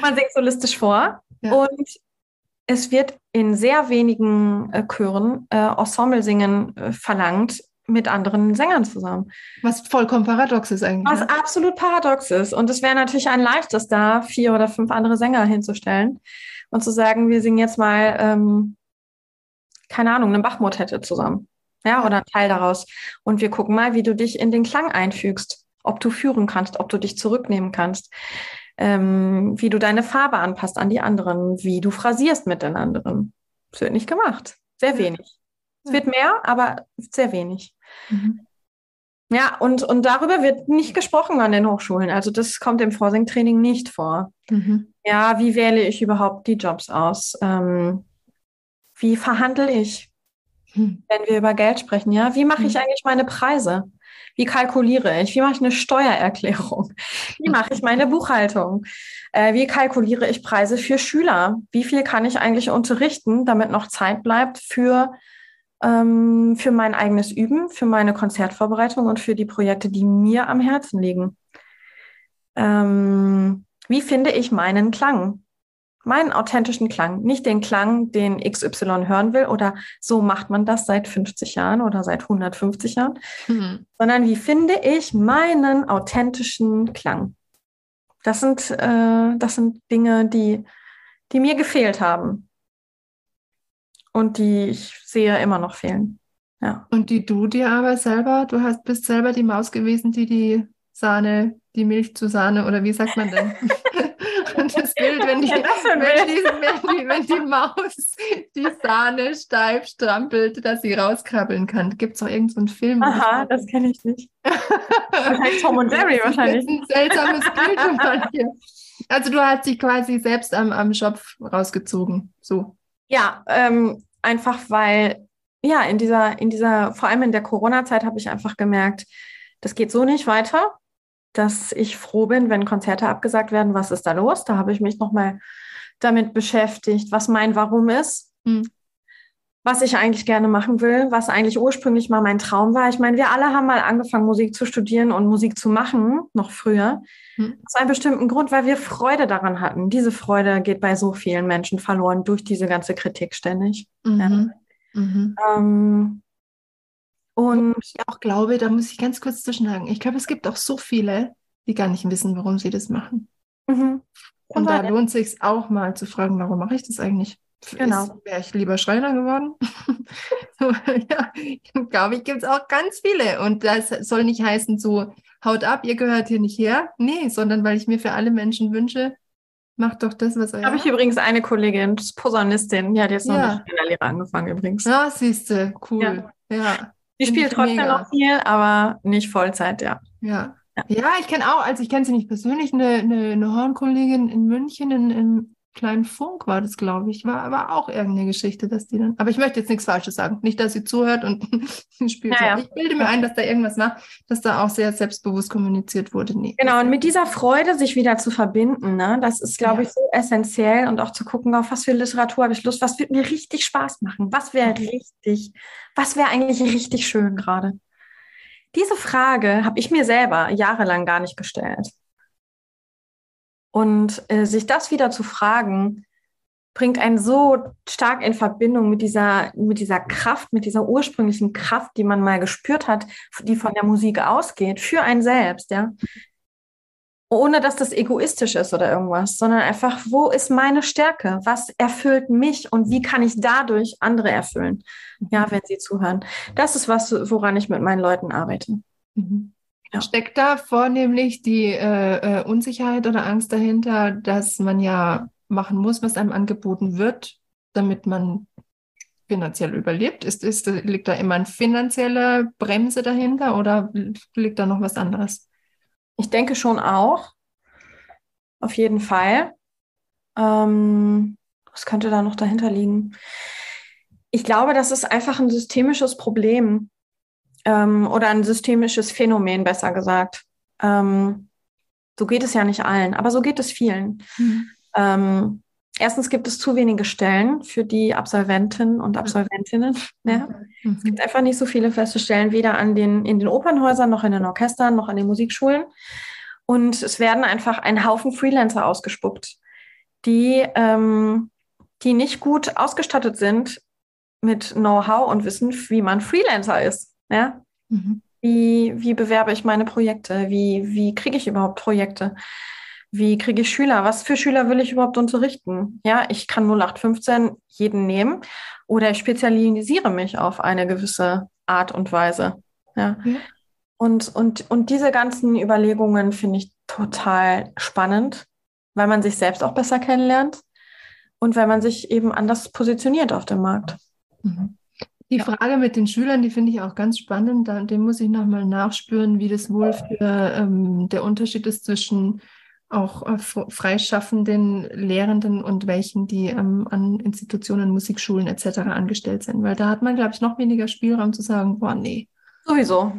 man singt solistisch vor ja. und es wird in sehr wenigen äh, Chören äh, Ensemble-Singen äh, verlangt mit anderen Sängern zusammen. Was vollkommen paradox ist eigentlich. Was ne? absolut paradox ist. Und es wäre natürlich ein leichtes, da vier oder fünf andere Sänger hinzustellen und zu sagen, wir singen jetzt mal, ähm, keine Ahnung, eine Bachmotette zusammen. Ja, oder ein Teil daraus. Und wir gucken mal, wie du dich in den Klang einfügst. Ob du führen kannst, ob du dich zurücknehmen kannst ähm, wie du deine Farbe anpasst an die anderen, wie du phrasierst mit den anderen. Das wird nicht gemacht. Sehr wenig. Es wird mehr, aber sehr wenig. Mhm. Ja, und, und darüber wird nicht gesprochen an den Hochschulen. Also das kommt im Vorsing-Training nicht vor. Mhm. Ja, wie wähle ich überhaupt die Jobs aus? Ähm, wie verhandle ich, mhm. wenn wir über Geld sprechen? Ja, wie mache ich mhm. eigentlich meine Preise? Wie kalkuliere ich? Wie mache ich eine Steuererklärung? Wie mache ich meine Buchhaltung? Äh, wie kalkuliere ich Preise für Schüler? Wie viel kann ich eigentlich unterrichten, damit noch Zeit bleibt für, ähm, für mein eigenes Üben, für meine Konzertvorbereitung und für die Projekte, die mir am Herzen liegen? Ähm, wie finde ich meinen Klang? Meinen authentischen Klang, nicht den Klang, den XY hören will oder so macht man das seit 50 Jahren oder seit 150 Jahren, mhm. sondern wie finde ich meinen authentischen Klang. Das sind, äh, das sind Dinge, die, die mir gefehlt haben. und die ich sehe immer noch fehlen. Ja. Und die du dir aber selber, du hast, bist selber die Maus gewesen, die die Sahne, die Milch zu Sahne oder wie sagt man denn? Bild, wenn die, wenn, die, wenn, die, wenn die Maus die Sahne steif strampelt, dass sie rauskrabbeln kann. Gibt es auch irgendeinen so Film? Aha, das kenne ich nicht. wahrscheinlich Tom und Jerry wahrscheinlich. Das ist ein seltsames Bild von dir. Also du hast dich quasi selbst am, am Schopf rausgezogen. So. Ja, ähm, einfach weil, ja, in dieser, in dieser, vor allem in der Corona-Zeit habe ich einfach gemerkt, das geht so nicht weiter dass ich froh bin, wenn Konzerte abgesagt werden. Was ist da los? Da habe ich mich nochmal damit beschäftigt, was mein Warum ist, mhm. was ich eigentlich gerne machen will, was eigentlich ursprünglich mal mein Traum war. Ich meine, wir alle haben mal angefangen, Musik zu studieren und Musik zu machen, noch früher. Mhm. Aus einem bestimmten Grund, weil wir Freude daran hatten. Diese Freude geht bei so vielen Menschen verloren durch diese ganze Kritik ständig. Mhm. Ja. Mhm. Ähm, und ich auch glaube, da muss ich ganz kurz zwischenhaken. Ich glaube, es gibt auch so viele, die gar nicht wissen, warum sie das machen. Mhm. Und da lohnt es sich auch mal zu fragen, warum mache ich das eigentlich? Genau. Wäre ich lieber Schreiner geworden? ja, glaube ich, gibt es auch ganz viele. Und das soll nicht heißen, so haut ab, ihr gehört hier nicht her. Nee, sondern weil ich mir für alle Menschen wünsche, macht doch das, was euer. Habe ich übrigens eine Kollegin, Posaunistin, die hat jetzt noch ja. mit der Lehre angefangen übrigens. Ja, siehst du, cool. Ja. ja. Die spielt trotzdem mega. noch viel, aber nicht Vollzeit, ja. Ja. Ja, ja ich kenne auch, also ich kenne sie nicht persönlich, eine, eine, eine Hornkollegin in München, in, in kleinen Funk war das, glaube ich. War aber auch irgendeine Geschichte, dass die dann. Aber ich möchte jetzt nichts Falsches sagen. Nicht, dass sie zuhört und spielt. Ja, ja. Ich bilde mir ein, dass da irgendwas war, dass da auch sehr selbstbewusst kommuniziert wurde. Nee. Genau, und mit dieser Freude, sich wieder zu verbinden, ne, das ist, glaube ja. ich, so essentiell und auch zu gucken, auf was für Literatur habe ich Lust, was wird mir richtig Spaß machen, was wäre richtig, was wäre eigentlich richtig schön gerade. Diese Frage habe ich mir selber jahrelang gar nicht gestellt. Und äh, sich das wieder zu fragen, bringt einen so stark in Verbindung mit dieser, mit dieser Kraft, mit dieser ursprünglichen Kraft, die man mal gespürt hat, die von der Musik ausgeht, für einen selbst, ja. Ohne dass das egoistisch ist oder irgendwas, sondern einfach, wo ist meine Stärke? Was erfüllt mich und wie kann ich dadurch andere erfüllen? Ja, wenn sie zuhören. Das ist was, woran ich mit meinen Leuten arbeite. Mhm. Ja. Steckt da vornehmlich die äh, äh, Unsicherheit oder Angst dahinter, dass man ja machen muss, was einem angeboten wird, damit man finanziell überlebt? Ist, ist, liegt da immer eine finanzielle Bremse dahinter oder liegt da noch was anderes? Ich denke schon auch. Auf jeden Fall. Ähm, was könnte da noch dahinter liegen? Ich glaube, das ist einfach ein systemisches Problem ähm, oder ein systemisches Phänomen, besser gesagt. Ähm, so geht es ja nicht allen, aber so geht es vielen. Mhm. Ähm, erstens gibt es zu wenige Stellen für die Absolventen und Absolventinnen. Ja. Mhm. Es gibt einfach nicht so viele feste Stellen, weder an den, in den Opernhäusern noch in den Orchestern noch an den Musikschulen. Und es werden einfach ein Haufen Freelancer ausgespuckt, die, ähm, die nicht gut ausgestattet sind mit Know-how und Wissen, wie man Freelancer ist. Ja? Mhm. Wie, wie bewerbe ich meine Projekte? Wie, wie kriege ich überhaupt Projekte? Wie kriege ich Schüler? Was für Schüler will ich überhaupt unterrichten? Ja, ich kann 0815 jeden nehmen oder ich spezialisiere mich auf eine gewisse Art und Weise. Ja. Mhm. Und, und, und diese ganzen Überlegungen finde ich total spannend, weil man sich selbst auch besser kennenlernt und weil man sich eben anders positioniert auf dem Markt. Mhm. Die ja. Frage mit den Schülern, die finde ich auch ganz spannend. Da, dem muss ich nochmal nachspüren, wie das wohl für ähm, der Unterschied ist zwischen auch äh, freischaffenden Lehrenden und welchen, die ähm, an Institutionen, Musikschulen etc. angestellt sind. Weil da hat man, glaube ich, noch weniger Spielraum zu sagen, boah, nee. Sowieso.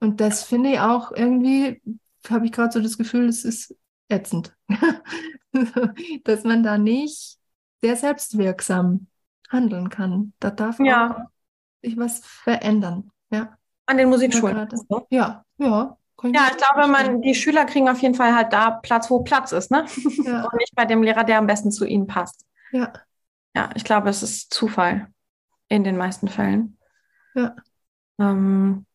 Und das finde ich auch irgendwie, habe ich gerade so das Gefühl, es ist ätzend. Dass man da nicht sehr selbstwirksam handeln kann. Da darf ja sich was verändern. Ja. An den Musikschulen. Ja, ja. Ja, ich glaube, man, die Schüler kriegen auf jeden Fall halt da Platz, wo Platz ist, ne? Ja. Und nicht bei dem Lehrer, der am besten zu ihnen passt. Ja. Ja, ich glaube, es ist Zufall in den meisten Fällen. Ja. Ähm,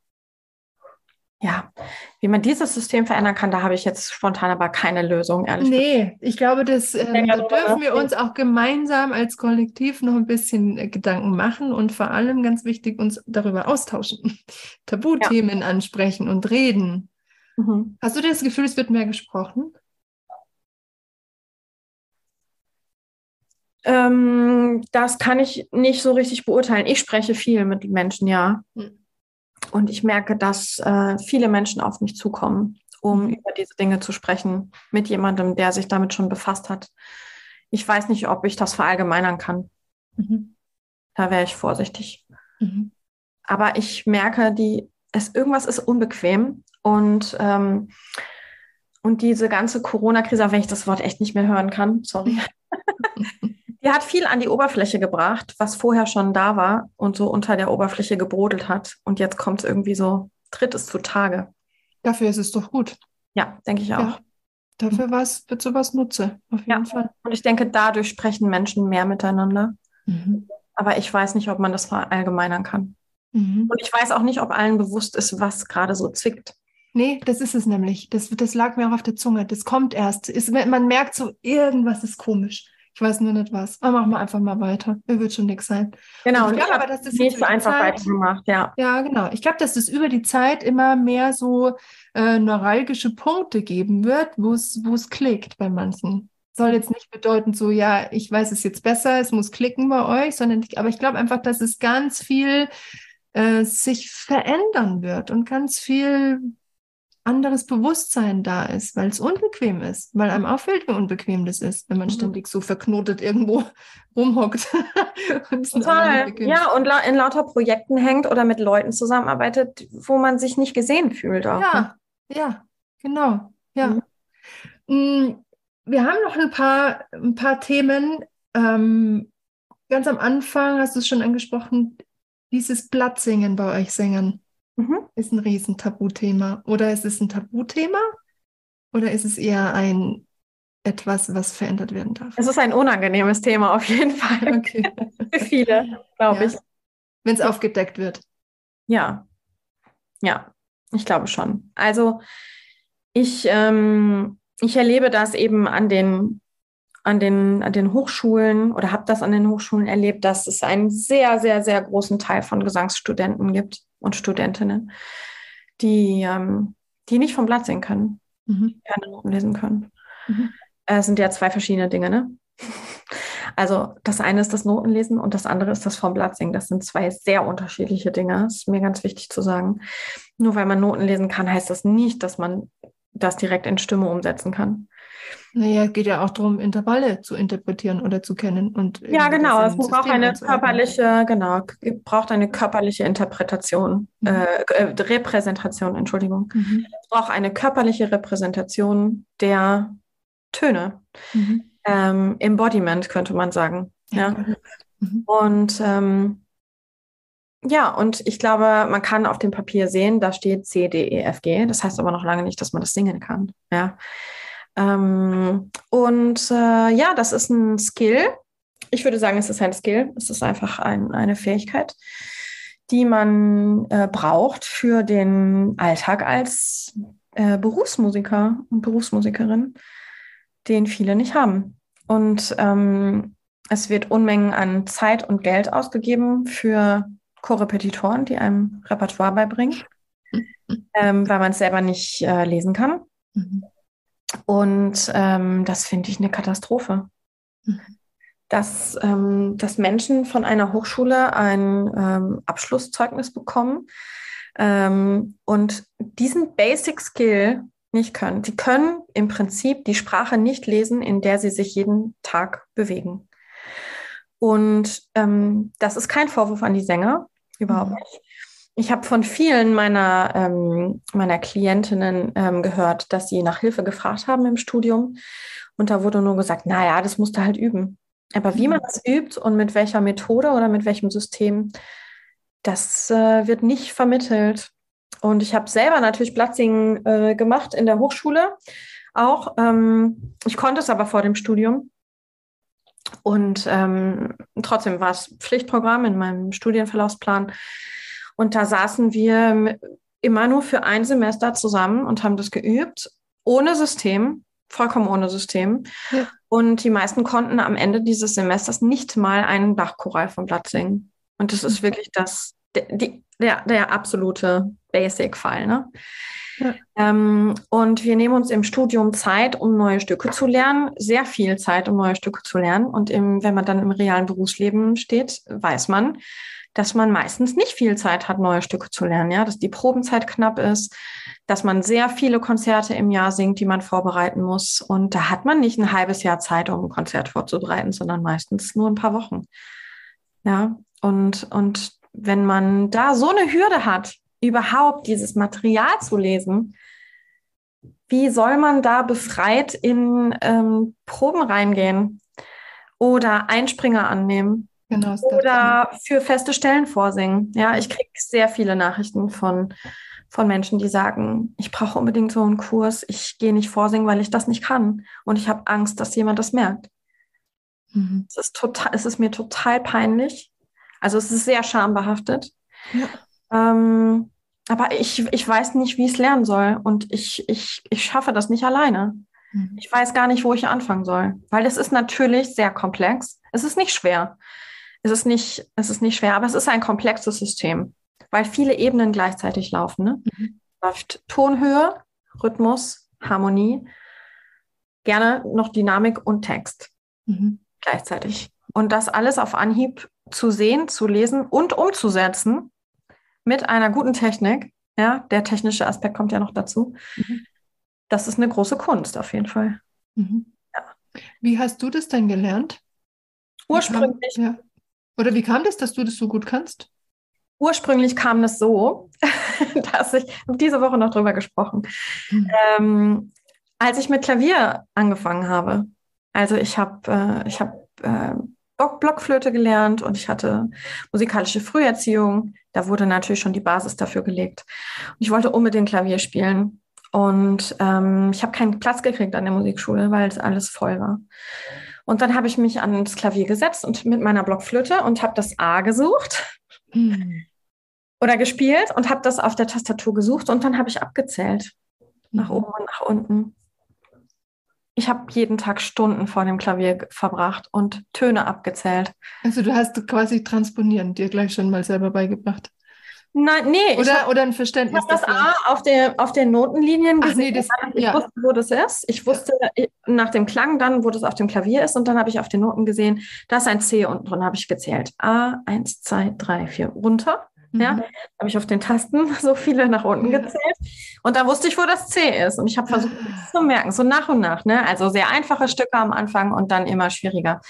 ja, wie man dieses System verändern kann, da habe ich jetzt spontan aber keine Lösung, ehrlich nee, gesagt. Nee, ich glaube, das, äh, da dürfen wir uns auch gemeinsam als Kollektiv noch ein bisschen äh, Gedanken machen und vor allem ganz wichtig, uns darüber austauschen, Tabuthemen ja. ansprechen und reden. Mhm. Hast du das Gefühl, es wird mehr gesprochen? Ähm, das kann ich nicht so richtig beurteilen. Ich spreche viel mit Menschen, ja. Mhm. Und ich merke, dass äh, viele Menschen auf mich zukommen, um mhm. über diese Dinge zu sprechen, mit jemandem, der sich damit schon befasst hat. Ich weiß nicht, ob ich das verallgemeinern kann. Mhm. Da wäre ich vorsichtig. Mhm. Aber ich merke, die, es, irgendwas ist unbequem und, ähm, und diese ganze Corona-Krise, wenn ich das Wort echt nicht mehr hören kann, sorry. die hat viel an die Oberfläche gebracht, was vorher schon da war und so unter der Oberfläche gebrodelt hat. Und jetzt kommt es irgendwie so, tritt es zutage. Dafür ist es doch gut. Ja, denke ich auch. Ja. Dafür was, wird sowas nutze, auf jeden ja. Fall. Und ich denke, dadurch sprechen Menschen mehr miteinander. Mhm. Aber ich weiß nicht, ob man das verallgemeinern kann. Mhm. Und ich weiß auch nicht, ob allen bewusst ist, was gerade so zwickt. Nee, das ist es nämlich. Das, das lag mir auch auf der Zunge. Das kommt erst. Ist, man merkt so, irgendwas ist komisch. Ich weiß nur nicht was. Aber machen wir einfach mal weiter. Mir wird schon nichts sein. Genau. Und ich glaube aber, dass das nicht so einfach Zeit, weitergemacht, ja. Ja, genau. Ich glaube, dass es über die Zeit immer mehr so äh, neuralgische Punkte geben wird, wo es wo es klickt bei manchen. Soll jetzt nicht bedeuten, so, ja, ich weiß es jetzt besser, es muss klicken bei euch, sondern ich, aber ich glaube einfach, dass es ganz viel äh, sich verändern wird und ganz viel anderes Bewusstsein da ist, weil es unbequem ist, weil einem auffällt, wie unbequem das ist, wenn man mhm. ständig so verknotet irgendwo rumhockt. Total. Ja, und in lauter Projekten hängt oder mit Leuten zusammenarbeitet, wo man sich nicht gesehen fühlt. Auch. Ja, ne? ja, genau. Ja. Mhm. Mm, wir haben noch ein paar, ein paar Themen. Ähm, ganz am Anfang hast du es schon angesprochen, dieses Blattsingen bei euch Sängern. Mhm. Ist ein Riesentabuthema. Oder ist es ein Tabuthema? Oder ist es eher ein etwas, was verändert werden darf? Es ist ein unangenehmes Thema auf jeden Fall. Okay. Für viele, glaube ja. ich. Wenn es aufgedeckt wird. Ja. Ja, ich glaube schon. Also ich, ähm, ich erlebe das eben an den an den, an den Hochschulen oder habe das an den Hochschulen erlebt, dass es einen sehr, sehr, sehr großen Teil von Gesangsstudenten gibt und Studentinnen, die, ähm, die nicht vom Blatt sehen können, mhm. keine Noten lesen können. Mhm. Es sind ja zwei verschiedene Dinge, ne? Also das eine ist das Notenlesen und das andere ist das vom Blatt singen. Das sind zwei sehr unterschiedliche Dinge. Das ist mir ganz wichtig zu sagen. Nur weil man Noten lesen kann, heißt das nicht, dass man das direkt in Stimme umsetzen kann. Naja, es geht ja auch darum, Intervalle zu interpretieren oder zu kennen. Und ja, genau. Es braucht eine körperliche, genau, braucht eine körperliche Interpretation, mhm. äh, äh, Repräsentation, Entschuldigung. Mhm. Es braucht eine körperliche Repräsentation der Töne. Mhm. Ähm, Embodiment könnte man sagen. Ja. ja. Mhm. Und ähm, ja, und ich glaube, man kann auf dem Papier sehen, da steht C, D, E, F, G. Das heißt aber noch lange nicht, dass man das singen kann. Ja. Ähm, und äh, ja, das ist ein Skill. Ich würde sagen, es ist ein Skill. Es ist einfach ein, eine Fähigkeit, die man äh, braucht für den Alltag als äh, Berufsmusiker und Berufsmusikerin, den viele nicht haben. Und ähm, es wird Unmengen an Zeit und Geld ausgegeben für Korrepetitoren, die einem Repertoire beibringen, ähm, weil man es selber nicht äh, lesen kann. Mhm. Und ähm, das finde ich eine Katastrophe. Mhm. Dass, ähm, dass Menschen von einer Hochschule ein ähm, Abschlusszeugnis bekommen ähm, und diesen Basic Skill nicht können. Sie können im Prinzip die Sprache nicht lesen, in der sie sich jeden Tag bewegen. Und ähm, das ist kein Vorwurf an die Sänger, überhaupt mhm. nicht. Ich habe von vielen meiner, ähm, meiner Klientinnen ähm, gehört, dass sie nach Hilfe gefragt haben im Studium. Und da wurde nur gesagt, naja, das musst du halt üben. Aber wie man mhm. das übt und mit welcher Methode oder mit welchem System, das äh, wird nicht vermittelt. Und ich habe selber natürlich Blatzing äh, gemacht in der Hochschule auch. Ähm, ich konnte es aber vor dem Studium. Und ähm, trotzdem war es Pflichtprogramm in meinem Studienverlaufsplan. Und da saßen wir immer nur für ein Semester zusammen und haben das geübt, ohne System, vollkommen ohne System. Ja. Und die meisten konnten am Ende dieses Semesters nicht mal einen Bachchoral vom Blatt singen. Und das ist wirklich das, der, die, der, der absolute Basic-Fall. Ne? Ja. Ähm, und wir nehmen uns im Studium Zeit, um neue Stücke zu lernen, sehr viel Zeit, um neue Stücke zu lernen. Und im, wenn man dann im realen Berufsleben steht, weiß man, dass man meistens nicht viel Zeit hat, neue Stücke zu lernen, ja, dass die Probenzeit knapp ist, dass man sehr viele Konzerte im Jahr singt, die man vorbereiten muss. Und da hat man nicht ein halbes Jahr Zeit, um ein Konzert vorzubereiten, sondern meistens nur ein paar Wochen. Ja, und, und wenn man da so eine Hürde hat, überhaupt dieses Material zu lesen, wie soll man da befreit in ähm, Proben reingehen oder Einspringer annehmen? Genau, oder für feste Stellen vorsingen. Ja, ich kriege sehr viele Nachrichten von, von Menschen, die sagen, ich brauche unbedingt so einen Kurs, ich gehe nicht vorsingen, weil ich das nicht kann. Und ich habe Angst, dass jemand das merkt. Mhm. Es, ist total, es ist mir total peinlich. Also es ist sehr schambehaftet. Ja. Ähm, aber ich, ich weiß nicht, wie ich es lernen soll. Und ich, ich, ich schaffe das nicht alleine. Mhm. Ich weiß gar nicht, wo ich anfangen soll. Weil es ist natürlich sehr komplex. Es ist nicht schwer. Es ist nicht, es ist nicht schwer, aber es ist ein komplexes System, weil viele Ebenen gleichzeitig laufen. Ne? Mhm. Läuft Tonhöhe, Rhythmus, Harmonie, gerne noch Dynamik und Text mhm. gleichzeitig. Und das alles auf Anhieb zu sehen, zu lesen und umzusetzen mit einer guten Technik. Ja, der technische Aspekt kommt ja noch dazu. Mhm. Das ist eine große Kunst auf jeden Fall. Mhm. Ja. Wie hast du das denn gelernt? Ursprünglich. Ja. Oder wie kam das, dass du das so gut kannst? Ursprünglich kam das so, dass ich diese Woche noch drüber gesprochen, mhm. ähm, als ich mit Klavier angefangen habe. Also ich habe äh, ich habe äh, Blockflöte gelernt und ich hatte musikalische Früherziehung. Da wurde natürlich schon die Basis dafür gelegt. Und ich wollte unbedingt Klavier spielen. Und ähm, ich habe keinen Platz gekriegt an der Musikschule, weil es alles voll war. Und dann habe ich mich ans Klavier gesetzt und mit meiner Blockflöte und habe das A gesucht hm. oder gespielt und habe das auf der Tastatur gesucht und dann habe ich abgezählt. Nach mhm. oben und nach unten ich habe jeden Tag Stunden vor dem Klavier verbracht und Töne abgezählt. Also du hast quasi transponieren dir gleich schon mal selber beigebracht. Nein, nee. Oder, hab, oder ein Verständnis. Ich habe das A auf, der, auf den Notenlinien gesehen. Nee, das, ich ja. wusste, wo das ist. Ich wusste ja. nach dem Klang dann, wo das auf dem Klavier ist. Und dann habe ich auf den Noten gesehen, da ist ein C unten drin, habe ich gezählt. A, eins, zwei, drei, vier, runter. Mhm. Ja, habe ich auf den Tasten so viele nach unten ja. gezählt. Und dann wusste ich, wo das C ist. Und ich habe versucht, das ah. zu merken, so nach und nach. Ne? Also sehr einfache Stücke am Anfang und dann immer schwieriger.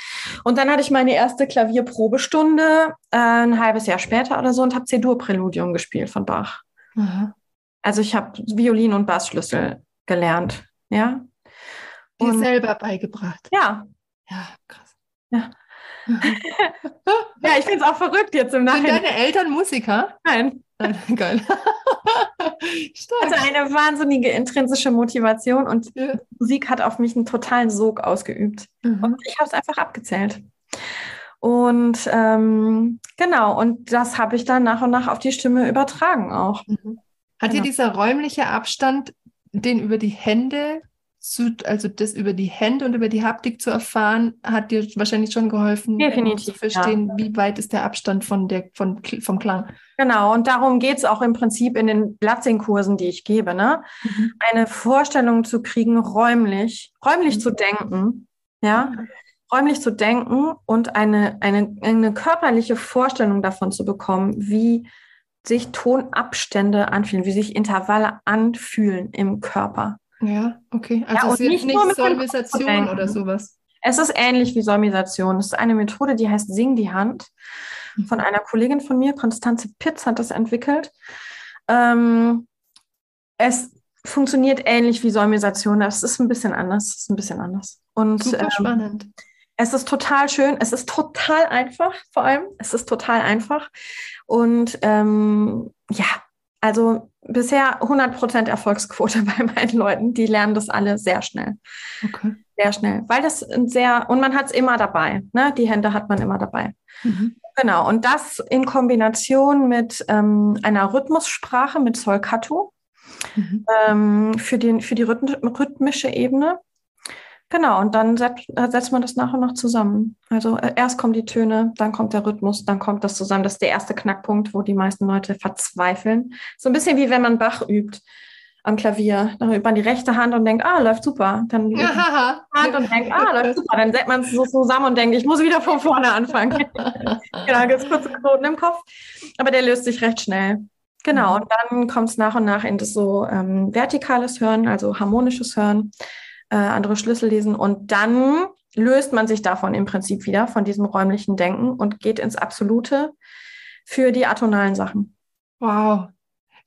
Und dann hatte ich meine erste Klavierprobestunde äh, ein halbes Jahr später oder so und habe C-Dur-Präludium gespielt von Bach. Mhm. Also ich habe Violin und Bassschlüssel gelernt. Ja. Dir selber beigebracht. Ja. Ja, krass. Ja. ja, ich finde es auch verrückt jetzt im Nachhinein. Sind deine Eltern Musiker? Nein. Geil. Stark. Also eine wahnsinnige intrinsische Motivation und ja. Musik hat auf mich einen totalen Sog ausgeübt. Mhm. Und ich habe es einfach abgezählt. Und ähm, genau, und das habe ich dann nach und nach auf die Stimme übertragen auch. Mhm. Hat genau. dir dieser räumliche Abstand, den über die Hände zu, also das über die Hände und über die Haptik zu erfahren, hat dir wahrscheinlich schon geholfen, Definitiv, zu verstehen, ja. wie weit ist der Abstand von der, von, vom Klang. Genau, und darum geht es auch im Prinzip in den Blatzing-Kursen, die ich gebe, ne? Mhm. Eine Vorstellung zu kriegen, räumlich, räumlich mhm. zu denken, ja, räumlich zu denken und eine, eine, eine körperliche Vorstellung davon zu bekommen, wie sich Tonabstände anfühlen, wie sich Intervalle anfühlen im Körper. Ja, okay. Also ja, es ist nicht, nicht Solmisation oder sowas. Es ist ähnlich wie Solmisation. Es ist eine Methode, die heißt Sing die Hand. Von einer Kollegin von mir, Konstanze Pitz, hat das entwickelt. Ähm, es funktioniert ähnlich wie Solmisation. Es ist ein bisschen anders. Es ist ein bisschen anders. Und, Super ähm, spannend. Es ist total schön. Es ist total einfach, vor allem. Es ist total einfach. Und ähm, ja, Also bisher 100% Erfolgsquote bei meinen Leuten. Die lernen das alle sehr schnell. Okay. Sehr schnell. Weil das sehr, und man hat es immer dabei. Ne? Die Hände hat man immer dabei. Mhm. Genau. Und das in Kombination mit ähm, einer Rhythmussprache, mit Solcato, mhm. ähm, für, den, für die rhythmische Ebene. Genau, und dann setzt, setzt man das nach und nach zusammen. Also äh, erst kommen die Töne, dann kommt der Rhythmus, dann kommt das zusammen. Das ist der erste Knackpunkt, wo die meisten Leute verzweifeln. So ein bisschen wie wenn man Bach übt am Klavier. Dann übt man die rechte Hand und denkt, ah, läuft super. Dann die Hand und denkt, ah, läuft super. Dann setzt man es so zusammen und denkt, ich muss wieder von vorne anfangen. genau, gibt kurze Knoten im Kopf. Aber der löst sich recht schnell. Genau, mhm. und dann kommt es nach und nach in das so ähm, vertikales Hören, also harmonisches Hören äh, andere Schlüssel lesen und dann löst man sich davon im Prinzip wieder, von diesem räumlichen Denken und geht ins Absolute für die atonalen Sachen. Wow.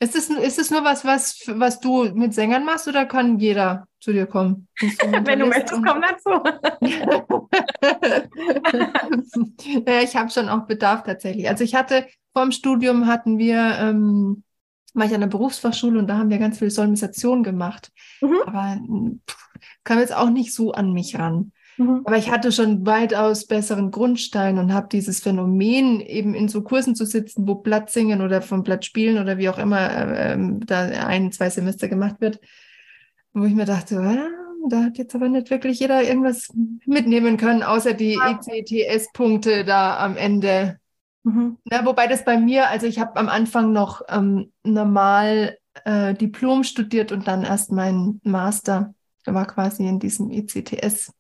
Ist es, ist es nur was, was, was du mit Sängern machst oder kann jeder zu dir kommen? Wenn du möchtest, komm dazu. ja, ich habe schon auch Bedarf tatsächlich. Also ich hatte, vorm Studium hatten wir ähm, war ich an der Berufsfachschule und da haben wir ganz viel Solmisation gemacht. Mhm. Aber pff, kam jetzt auch nicht so an mich ran. Mhm. Aber ich hatte schon weitaus besseren Grundstein und habe dieses Phänomen, eben in so Kursen zu sitzen, wo Blatt singen oder vom Blatt spielen oder wie auch immer äh, ähm, da ein, zwei Semester gemacht wird, wo ich mir dachte, ah, da hat jetzt aber nicht wirklich jeder irgendwas mitnehmen können, außer die ECTS-Punkte da am Ende. Mhm. Ja, wobei das bei mir, also ich habe am Anfang noch ähm, normal äh, Diplom studiert und dann erst mein Master war quasi in diesem ECTS.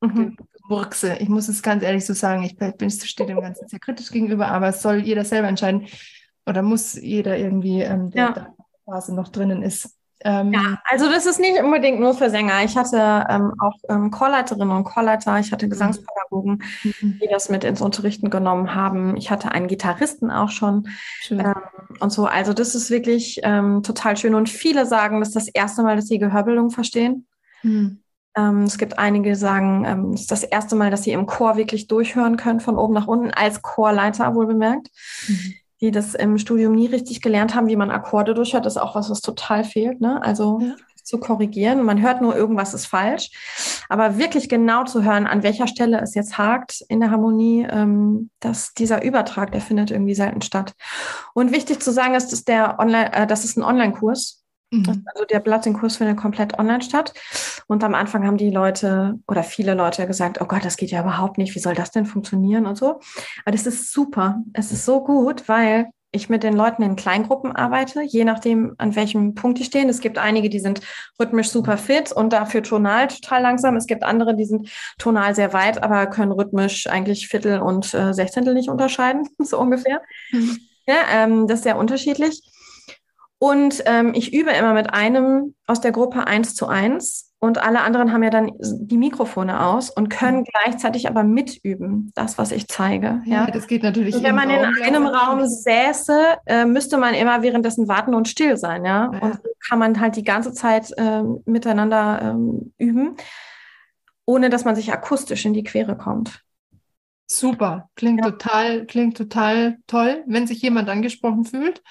Mhm. Murkse. Ich muss es ganz ehrlich so sagen, ich bin, stehe dem Ganzen sehr kritisch gegenüber, aber es soll jeder selber entscheiden oder muss jeder irgendwie, ähm, der ja. da Phase noch drinnen ist, ähm, ja, also das ist nicht unbedingt nur für Sänger. Ich hatte ähm, auch ähm, Chorleiterinnen und Chorleiter, ich hatte mhm. Gesangspädagogen, mhm. die das mit ins Unterrichten genommen haben. Ich hatte einen Gitarristen auch schon ähm, und so. Also das ist wirklich ähm, total schön. Und viele sagen, das ist das erste Mal, dass sie Gehörbildung verstehen. Mhm. Ähm, es gibt einige, die sagen, es ist das erste Mal, dass sie im Chor wirklich durchhören können, von oben nach unten, als Chorleiter wohl bemerkt. Mhm die das im Studium nie richtig gelernt haben, wie man Akkorde durchhört, ist auch was, was total fehlt. Ne? Also ja. zu korrigieren. Man hört nur, irgendwas ist falsch. Aber wirklich genau zu hören, an welcher Stelle es jetzt hakt in der Harmonie, ähm, dass dieser Übertrag, der findet irgendwie selten statt. Und wichtig zu sagen ist, dass der Online, äh, das ist ein Online-Kurs. Mhm. Also der Blatting-Kurs findet komplett online statt. Und am Anfang haben die Leute oder viele Leute gesagt, oh Gott, das geht ja überhaupt nicht. Wie soll das denn funktionieren und so? Aber das ist super. Es ist so gut, weil ich mit den Leuten in Kleingruppen arbeite, je nachdem, an welchem Punkt die stehen. Es gibt einige, die sind rhythmisch super fit und dafür tonal total langsam. Es gibt andere, die sind tonal sehr weit, aber können rhythmisch eigentlich Viertel und äh, Sechzehntel nicht unterscheiden, so ungefähr. Mhm. Ja, ähm, das ist sehr unterschiedlich. Und ähm, ich übe immer mit einem aus der Gruppe eins zu eins und alle anderen haben ja dann die Mikrofone aus und können mhm. gleichzeitig aber mitüben, das, was ich zeige. Ja, ja das geht natürlich. Und wenn man in einem Raum säße, äh, müsste man immer währenddessen warten und still sein. Ja, ja. und so kann man halt die ganze Zeit äh, miteinander ähm, üben, ohne dass man sich akustisch in die Quere kommt. Super, klingt total, klingt total toll, wenn sich jemand angesprochen fühlt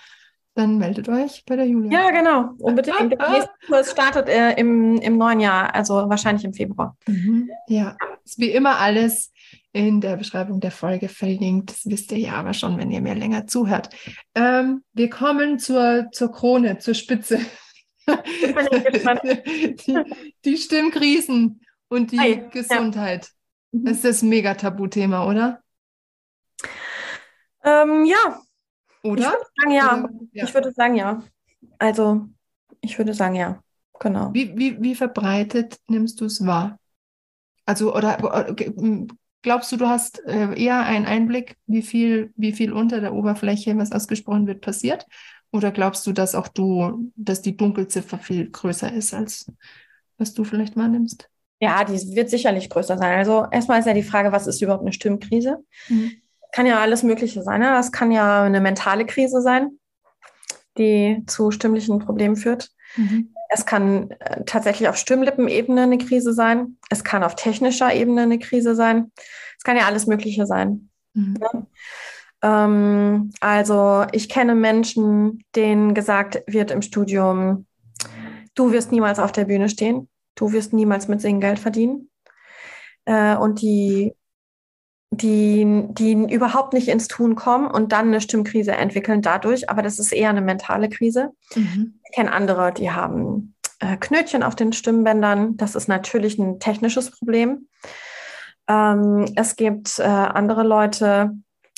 dann meldet euch bei der Julia. Ja, genau. Unbedingt. Der nächste Kurs startet äh, im, im neuen Jahr, also wahrscheinlich im Februar. Mhm. Ja, ist wie immer alles in der Beschreibung der Folge verlinkt. Das wisst ihr ja aber schon, wenn ihr mir länger zuhört. Ähm, wir kommen zur, zur Krone, zur Spitze. die, die Stimmkrisen und die Hi. Gesundheit. Ja. Das ist das mega Tabuthema, oder? Ähm, ja, oder? Ich würde sagen, ja. ja. Ich würde sagen, ja. Also, ich würde sagen, ja. Genau. Wie, wie, wie verbreitet nimmst du es wahr? Also, oder glaubst du, du hast äh, eher einen Einblick, wie viel, wie viel unter der Oberfläche, was ausgesprochen wird, passiert? Oder glaubst du, dass auch du, dass die Dunkelziffer viel größer ist, als was du vielleicht wahrnimmst? Ja, die wird sicherlich größer sein. Also erstmal ist ja die Frage, was ist überhaupt eine Stimmkrise? Mhm kann ja alles Mögliche sein. Ne? Das kann ja eine mentale Krise sein, die zu stimmlichen Problemen führt. Mhm. Es kann äh, tatsächlich auf Stimmlippenebene eine Krise sein. Es kann auf technischer Ebene eine Krise sein. Es kann ja alles Mögliche sein. Mhm. Ja? Ähm, also ich kenne Menschen, denen gesagt wird im Studium, du wirst niemals auf der Bühne stehen, du wirst niemals mit Singen Geld verdienen. Äh, und die, die, die überhaupt nicht ins Tun kommen und dann eine Stimmkrise entwickeln dadurch, aber das ist eher eine mentale Krise. Mhm. Ich kenne andere, die haben äh, Knötchen auf den Stimmbändern. Das ist natürlich ein technisches Problem. Ähm, es gibt äh, andere Leute,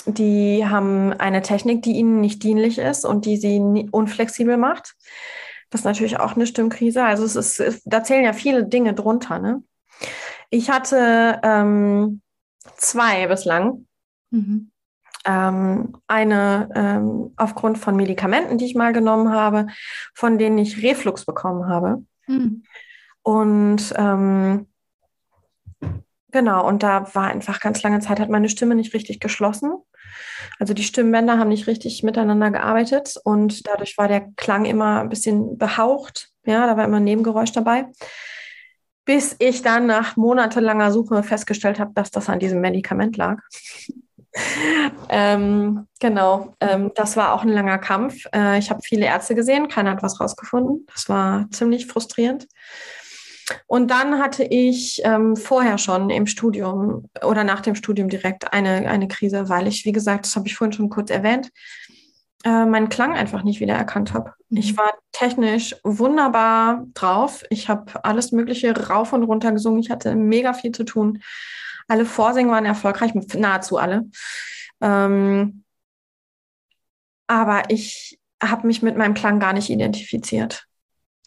die haben eine Technik, die ihnen nicht dienlich ist und die sie unflexibel macht. Das ist natürlich auch eine Stimmkrise. Also es ist, da zählen ja viele Dinge drunter. Ne? Ich hatte ähm, zwei bislang. Mhm. Ähm, eine ähm, aufgrund von Medikamenten, die ich mal genommen habe, von denen ich Reflux bekommen habe. Mhm. Und ähm, Genau, und da war einfach ganz lange Zeit, hat meine Stimme nicht richtig geschlossen. Also die Stimmbänder haben nicht richtig miteinander gearbeitet und dadurch war der Klang immer ein bisschen behaucht. Ja, da war immer ein Nebengeräusch dabei. Bis ich dann nach monatelanger Suche festgestellt habe, dass das an diesem Medikament lag. ähm, genau, ähm, das war auch ein langer Kampf. Äh, ich habe viele Ärzte gesehen, keiner hat was rausgefunden. Das war ziemlich frustrierend. Und dann hatte ich ähm, vorher schon im Studium oder nach dem Studium direkt eine, eine Krise, weil ich, wie gesagt, das habe ich vorhin schon kurz erwähnt, äh, meinen Klang einfach nicht wieder erkannt habe. Mhm. Ich war technisch wunderbar drauf. Ich habe alles Mögliche rauf und runter gesungen. Ich hatte mega viel zu tun. Alle Vorsingen waren erfolgreich, nahezu alle. Ähm, aber ich habe mich mit meinem Klang gar nicht identifiziert.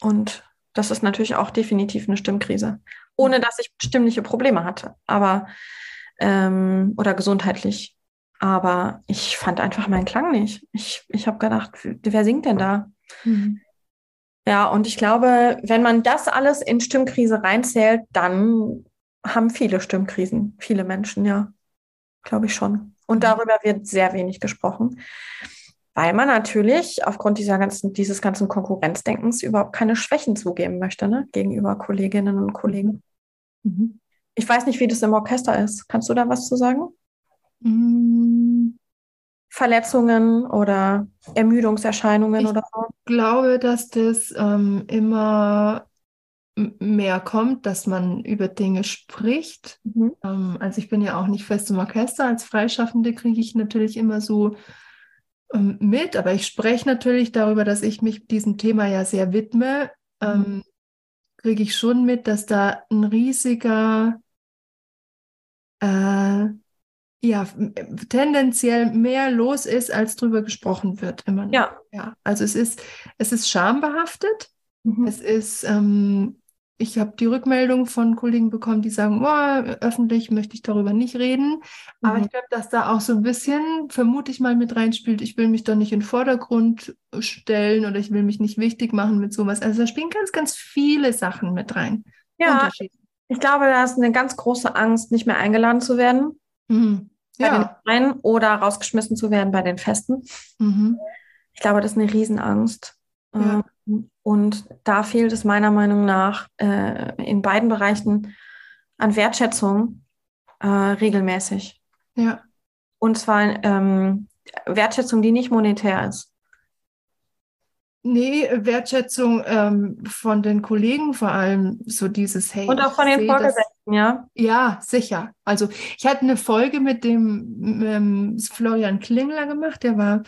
Und das ist natürlich auch definitiv eine Stimmkrise. Ohne dass ich stimmliche Probleme hatte, aber ähm, oder gesundheitlich. Aber ich fand einfach meinen Klang nicht. Ich, ich habe gedacht, wer singt denn da? Mhm. Ja, und ich glaube, wenn man das alles in Stimmkrise reinzählt, dann haben viele Stimmkrisen, viele Menschen, ja. Glaube ich schon. Und mhm. darüber wird sehr wenig gesprochen weil man natürlich aufgrund dieser ganzen, dieses ganzen Konkurrenzdenkens überhaupt keine Schwächen zugeben möchte ne? gegenüber Kolleginnen und Kollegen. Mhm. Ich weiß nicht, wie das im Orchester ist. Kannst du da was zu sagen? Mhm. Verletzungen oder Ermüdungserscheinungen ich oder so? Ich glaube, dass das ähm, immer mehr kommt, dass man über Dinge spricht. Mhm. Ähm, also ich bin ja auch nicht fest im Orchester. Als Freischaffende kriege ich natürlich immer so ähm, mit, aber ich spreche natürlich darüber, dass ich mich diesem Thema ja sehr widme. Mhm. Ähm, Kriege ich schon mit, dass da ein riesiger, äh, ja, tendenziell mehr los ist, als drüber gesprochen wird immer noch. Ja. ja. Also es ist, es ist schambehaftet. Mhm. Es ist ähm, ich habe die Rückmeldung von Kollegen bekommen, die sagen, oh, öffentlich möchte ich darüber nicht reden. Aber mhm. ich glaube, dass da auch so ein bisschen, vermute ich mal, mit reinspielt, ich will mich doch nicht in den Vordergrund stellen oder ich will mich nicht wichtig machen mit sowas. Also da spielen ganz, ganz viele Sachen mit rein. Ja, ich glaube, da ist eine ganz große Angst, nicht mehr eingeladen zu werden. Mhm. Bei ja. den Vereinen oder rausgeschmissen zu werden bei den Festen. Mhm. Ich glaube, das ist eine Riesenangst. Ja. Ähm, und da fehlt es meiner Meinung nach äh, in beiden Bereichen an Wertschätzung äh, regelmäßig. Ja. Und zwar ähm, Wertschätzung, die nicht monetär ist. Nee, Wertschätzung ähm, von den Kollegen vor allem, so dieses Hey. Und auch von den Vorgesetzten, ja? Ja, sicher. Also ich hatte eine Folge mit dem ähm, Florian Klingler gemacht, der war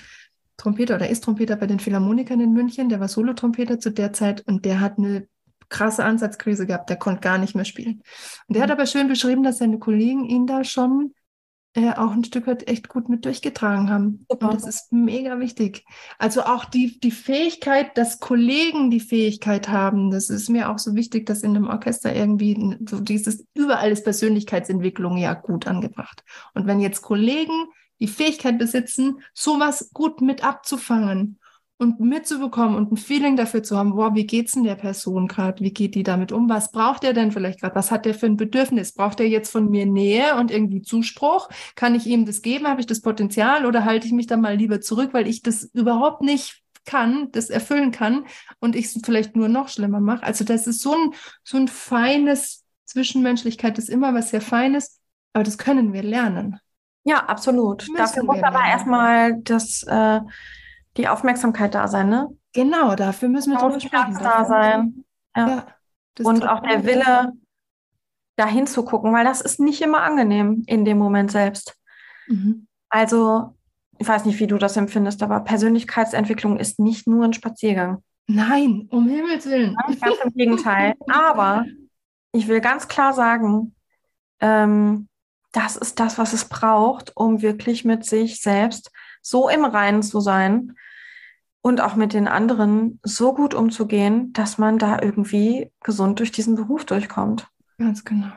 Trompeter oder ist Trompeter bei den Philharmonikern in München. Der war Solotrompeter zu der Zeit und der hat eine krasse Ansatzkrise gehabt. Der konnte gar nicht mehr spielen. Und der hat mhm. aber schön beschrieben, dass seine Kollegen ihn da schon äh, auch ein Stück weit echt gut mit durchgetragen haben. Super. Und das ist mega wichtig. Also auch die, die Fähigkeit, dass Kollegen die Fähigkeit haben, das ist mir auch so wichtig, dass in einem Orchester irgendwie so dieses überall ist Persönlichkeitsentwicklung ja gut angebracht. Und wenn jetzt Kollegen die Fähigkeit besitzen, sowas gut mit abzufangen und mitzubekommen und ein Feeling dafür zu haben, boah, wie geht's denn der Person gerade? Wie geht die damit um? Was braucht er denn vielleicht gerade? Was hat der für ein Bedürfnis? Braucht er jetzt von mir Nähe und irgendwie Zuspruch? Kann ich ihm das geben? Habe ich das Potenzial oder halte ich mich da mal lieber zurück, weil ich das überhaupt nicht kann, das erfüllen kann und ich es vielleicht nur noch schlimmer mache? Also das ist so ein, so ein feines Zwischenmenschlichkeit ist immer was sehr Feines, aber das können wir lernen. Ja, absolut. Dafür muss aber erstmal das, äh, die Aufmerksamkeit da sein, ne? Genau, dafür müssen wir drüber sprechen. Da sein. Ja. ja Und auch der Wille, dahin zu gucken, weil das ist nicht immer angenehm in dem Moment selbst. Mhm. Also, ich weiß nicht, wie du das empfindest, aber Persönlichkeitsentwicklung ist nicht nur ein Spaziergang. Nein, um Himmels Willen. Ganz im Gegenteil. Aber ich will ganz klar sagen, ähm, das ist das, was es braucht, um wirklich mit sich selbst so im Reinen zu sein und auch mit den anderen so gut umzugehen, dass man da irgendwie gesund durch diesen Beruf durchkommt. Ganz genau.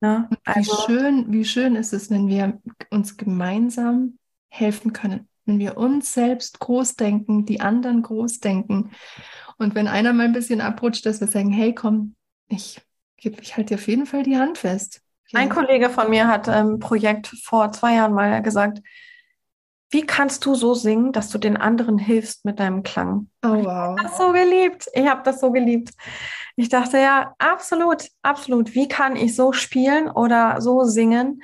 Ja, also, wie, schön, wie schön ist es, wenn wir uns gemeinsam helfen können. Wenn wir uns selbst groß denken, die anderen groß denken. Und wenn einer mal ein bisschen abrutscht, dass wir sagen, hey, komm, ich, ich halte dir auf jeden Fall die Hand fest. Ja. Ein Kollege von mir hat ein ähm, Projekt vor zwei Jahren mal gesagt, wie kannst du so singen, dass du den anderen hilfst mit deinem Klang? Oh, wow. Ich habe das so geliebt. Ich habe das so geliebt. Ich dachte, ja, absolut, absolut. Wie kann ich so spielen oder so singen,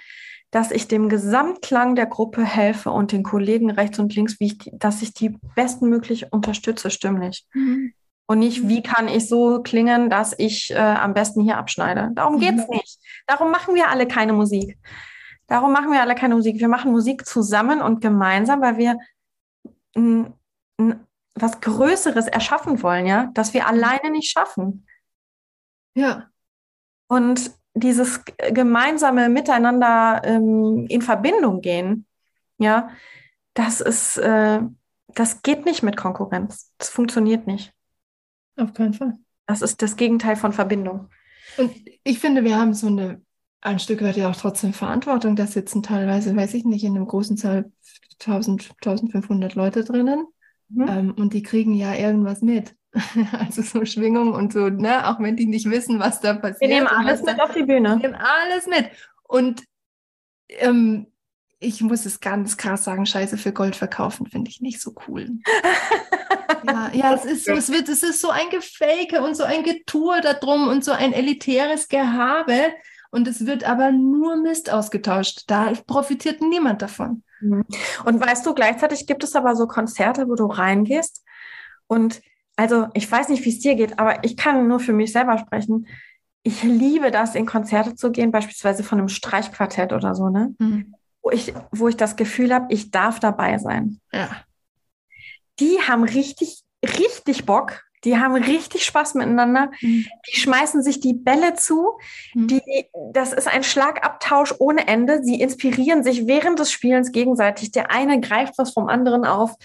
dass ich dem Gesamtklang der Gruppe helfe und den Kollegen rechts und links, wie ich die, dass ich die bestmöglich unterstütze, stimmlich. Mhm. Und nicht, wie kann ich so klingen, dass ich äh, am besten hier abschneide. Darum geht es mhm. nicht. Darum machen wir alle keine Musik. Darum machen wir alle keine Musik. Wir machen Musik zusammen und gemeinsam, weil wir n, n, was Größeres erschaffen wollen, ja, das wir alleine nicht schaffen. Ja. Und dieses gemeinsame Miteinander ähm, in Verbindung gehen, ja, das ist, äh, das geht nicht mit Konkurrenz. Das funktioniert nicht. Auf keinen Fall. Das ist das Gegenteil von Verbindung. Und ich finde, wir haben so eine, ein Stück weit ja auch trotzdem Verantwortung. Da sitzen teilweise, weiß ich nicht, in einem großen Saal 1000, 1500 Leute drinnen. Mhm. Ähm, und die kriegen ja irgendwas mit. also so Schwingung und so, ne? auch wenn die nicht wissen, was da passiert. Wir nehmen alles mit auf die Bühne. Wir nehmen alles mit. Und ähm, ich muss es ganz krass sagen, Scheiße für Gold verkaufen finde ich nicht so cool. ja, ja, es ist so, es wird, es ist so ein Gefake und so ein Getue da drum und so ein elitäres Gehabe. Und es wird aber nur Mist ausgetauscht. Da profitiert niemand davon. Mhm. Und weißt du, gleichzeitig gibt es aber so Konzerte, wo du reingehst und also ich weiß nicht, wie es dir geht, aber ich kann nur für mich selber sprechen. Ich liebe das, in Konzerte zu gehen, beispielsweise von einem Streichquartett oder so, ne? Mhm. Wo, ich, wo ich das Gefühl habe, ich darf dabei sein. Ja. Die haben richtig, richtig Bock. Die haben richtig Spaß miteinander. Mhm. Die schmeißen sich die Bälle zu. Mhm. Die, das ist ein Schlagabtausch ohne Ende. Sie inspirieren sich während des Spielens gegenseitig. Der eine greift was vom anderen auf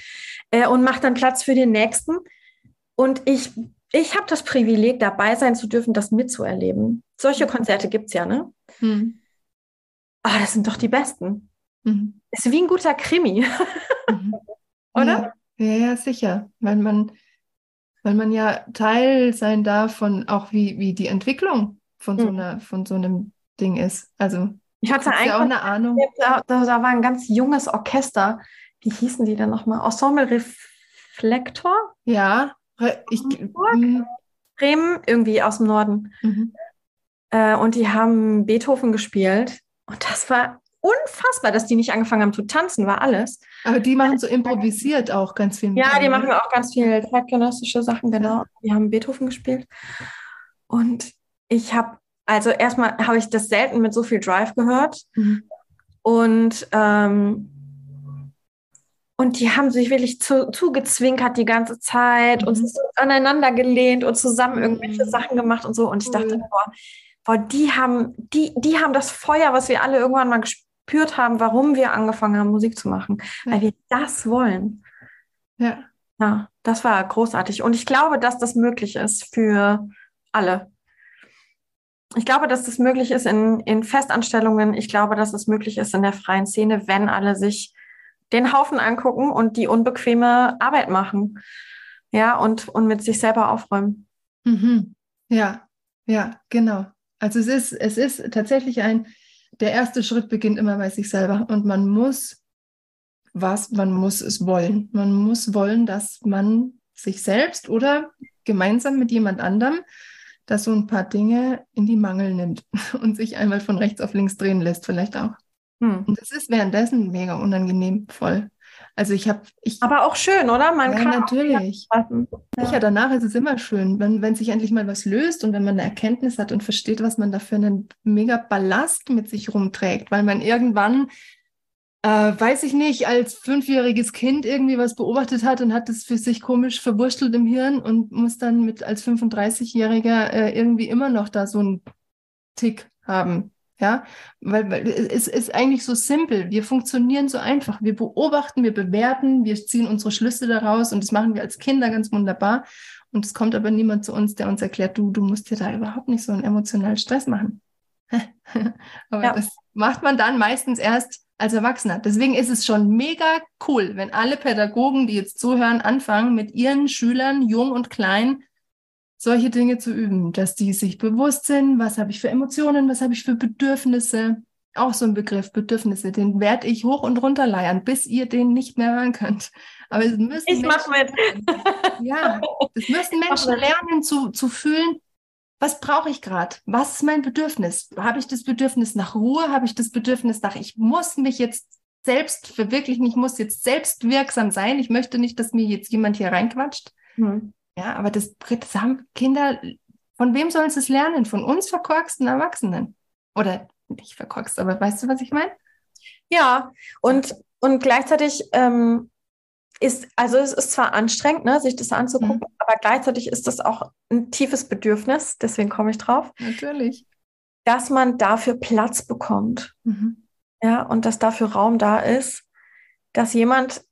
äh, und macht dann Platz für den nächsten. Und ich, ich habe das Privileg, dabei sein zu dürfen, das mitzuerleben. Solche mhm. Konzerte gibt es ja, ne? Mhm. Ah, das sind doch die besten. Mhm. Ist wie ein guter Krimi. Mhm. Oder? Ja, ja, sicher. Weil man, weil man ja Teil sein darf von auch wie, wie die Entwicklung von so, mhm. einer, von so einem Ding ist. Also ich hatte eigentlich ja auch eine Ahnung. Da, da, war ein ganz junges Orchester. Wie hießen die denn nochmal? Ensemble Reflektor? Ja, ich, mhm. Bremen, irgendwie aus dem Norden. Mhm. Äh, und die haben Beethoven gespielt. Und das war unfassbar, dass die nicht angefangen haben zu tanzen, war alles. Aber die machen so improvisiert auch ganz viel. Ja, die machen auch ganz viel zeitgenössische Sachen, genau. Die haben Beethoven gespielt. Und ich habe, also erstmal habe ich das selten mit so viel Drive gehört. Mhm. Und ähm, und die haben sich wirklich zu, zugezwinkert die ganze Zeit mhm. und so aneinander gelehnt und zusammen irgendwelche mhm. Sachen gemacht und so. Und ich dachte, boah, boah, die haben, die, die haben das Feuer, was wir alle irgendwann mal gespürt haben, warum wir angefangen haben, Musik zu machen. Ja. Weil wir das wollen. Ja. Ja, das war großartig. Und ich glaube, dass das möglich ist für alle. Ich glaube, dass das möglich ist in, in Festanstellungen. Ich glaube, dass es möglich ist in der freien Szene, wenn alle sich den Haufen angucken und die unbequeme Arbeit machen. Ja, und, und mit sich selber aufräumen. Mhm. Ja, ja, genau. Also es ist, es ist tatsächlich ein, der erste Schritt beginnt immer bei sich selber und man muss was, man muss es wollen. Man muss wollen, dass man sich selbst oder gemeinsam mit jemand anderem da so ein paar Dinge in die Mangel nimmt und sich einmal von rechts auf links drehen lässt, vielleicht auch. Hm. Und das ist währenddessen mega unangenehm voll. Also ich habe ich aber auch schön, oder? Man ja, kann natürlich. Ja. ja, danach ist es immer schön, wenn wenn sich endlich mal was löst und wenn man eine Erkenntnis hat und versteht, was man da für einen mega Ballast mit sich rumträgt, weil man irgendwann äh, weiß ich nicht, als fünfjähriges Kind irgendwie was beobachtet hat und hat das für sich komisch verwurstelt im Hirn und muss dann mit als 35-Jähriger äh, irgendwie immer noch da so einen Tick haben. Ja, weil, weil es ist eigentlich so simpel. Wir funktionieren so einfach. Wir beobachten, wir bewerten, wir ziehen unsere Schlüsse daraus und das machen wir als Kinder ganz wunderbar. Und es kommt aber niemand zu uns, der uns erklärt, du, du musst dir da überhaupt nicht so einen emotionalen Stress machen. aber ja. das macht man dann meistens erst als Erwachsener. Deswegen ist es schon mega cool, wenn alle Pädagogen, die jetzt zuhören, anfangen, mit ihren Schülern, jung und klein, solche Dinge zu üben, dass die sich bewusst sind, was habe ich für Emotionen, was habe ich für Bedürfnisse. Auch so ein Begriff, Bedürfnisse, den werde ich hoch und runter leiern, bis ihr den nicht mehr hören könnt. Aber es müssen ich Menschen, mit. ja, es müssen Menschen lernen zu, zu fühlen, was brauche ich gerade? Was ist mein Bedürfnis? Habe ich das Bedürfnis nach Ruhe? Habe ich das Bedürfnis nach, ich muss mich jetzt selbst verwirklichen, ich muss jetzt selbst wirksam sein. Ich möchte nicht, dass mir jetzt jemand hier reinquatscht. Hm. Ja, aber das, das haben Kinder, von wem sollen sie es lernen? Von uns verkorksten Erwachsenen. Oder nicht verkorkst, aber weißt du, was ich meine? Ja, und, und gleichzeitig ähm, ist, also es ist zwar anstrengend, ne, sich das anzugucken, mhm. aber gleichzeitig ist das auch ein tiefes Bedürfnis, deswegen komme ich drauf. Natürlich. Dass man dafür Platz bekommt. Mhm. Ja, und dass dafür Raum da ist, dass jemand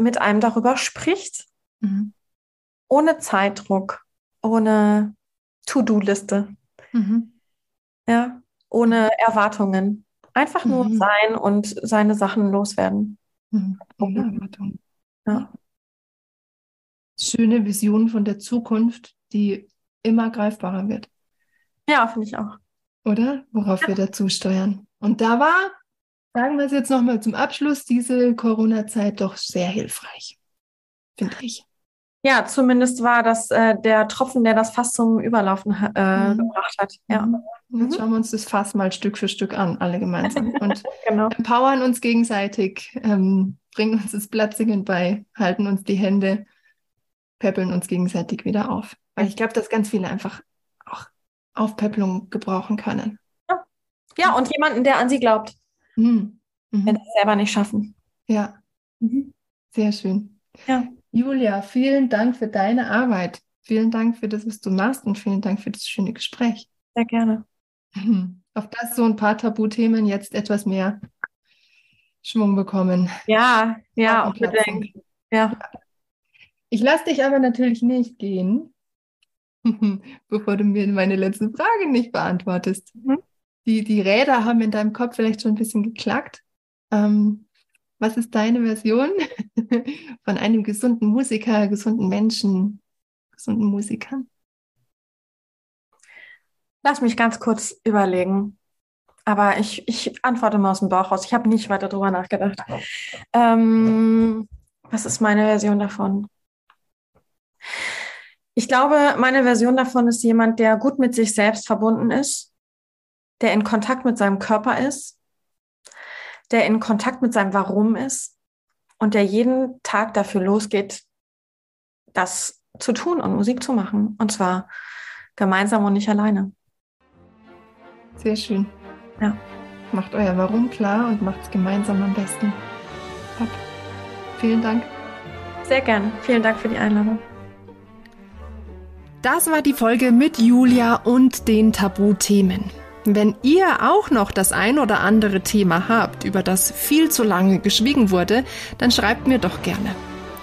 mit einem darüber spricht. Mhm ohne Zeitdruck, ohne To-Do-Liste. Mhm. Ja, ohne Erwartungen. Einfach nur mhm. sein und seine Sachen loswerden. Mhm. Ohne Erwartungen. Ja. Schöne Vision von der Zukunft, die immer greifbarer wird. Ja, finde ich auch. Oder? Worauf ja. wir dazu steuern. Und da war, sagen wir es jetzt nochmal zum Abschluss, diese Corona-Zeit doch sehr hilfreich. Finde ich. Ja, zumindest war das äh, der Tropfen, der das Fass zum Überlaufen äh, mhm. gebracht hat. Ja. Mhm. Jetzt mhm. schauen wir uns das Fass mal Stück für Stück an, alle gemeinsam. Und genau. empowern uns gegenseitig, ähm, bringen uns das Platzingen bei, halten uns die Hände, peppeln uns gegenseitig wieder auf. Weil ich glaube, dass ganz viele einfach auch Aufpäppelung gebrauchen können. Ja, ja und jemanden, der an sie glaubt. Mhm. Mhm. Wenn sie es selber nicht schaffen. Ja. Mhm. Sehr schön. Ja. Julia, vielen Dank für deine Arbeit. Vielen Dank für das, was du machst und vielen Dank für das schöne Gespräch. Sehr gerne. Auf das so ein paar Tabuthemen jetzt etwas mehr Schwung bekommen. Ja, ja, unbedingt. Ja. Ich lasse dich aber natürlich nicht gehen, bevor du mir meine letzte Frage nicht beantwortest. Mhm. Die, die Räder haben in deinem Kopf vielleicht schon ein bisschen geklackt. Ähm, was ist deine Version von einem gesunden Musiker, gesunden Menschen, gesunden Musikern? Lass mich ganz kurz überlegen. Aber ich, ich antworte mal aus dem Bauch raus. Ich habe nicht weiter drüber nachgedacht. Ähm, was ist meine Version davon? Ich glaube, meine Version davon ist jemand, der gut mit sich selbst verbunden ist, der in Kontakt mit seinem Körper ist, der in Kontakt mit seinem Warum ist und der jeden Tag dafür losgeht, das zu tun und Musik zu machen. Und zwar gemeinsam und nicht alleine. Sehr schön. Ja. Macht euer Warum klar und macht es gemeinsam am besten. Top. Vielen Dank. Sehr gern. Vielen Dank für die Einladung. Das war die Folge mit Julia und den Tabuthemen. Wenn ihr auch noch das ein oder andere Thema habt, über das viel zu lange geschwiegen wurde, dann schreibt mir doch gerne.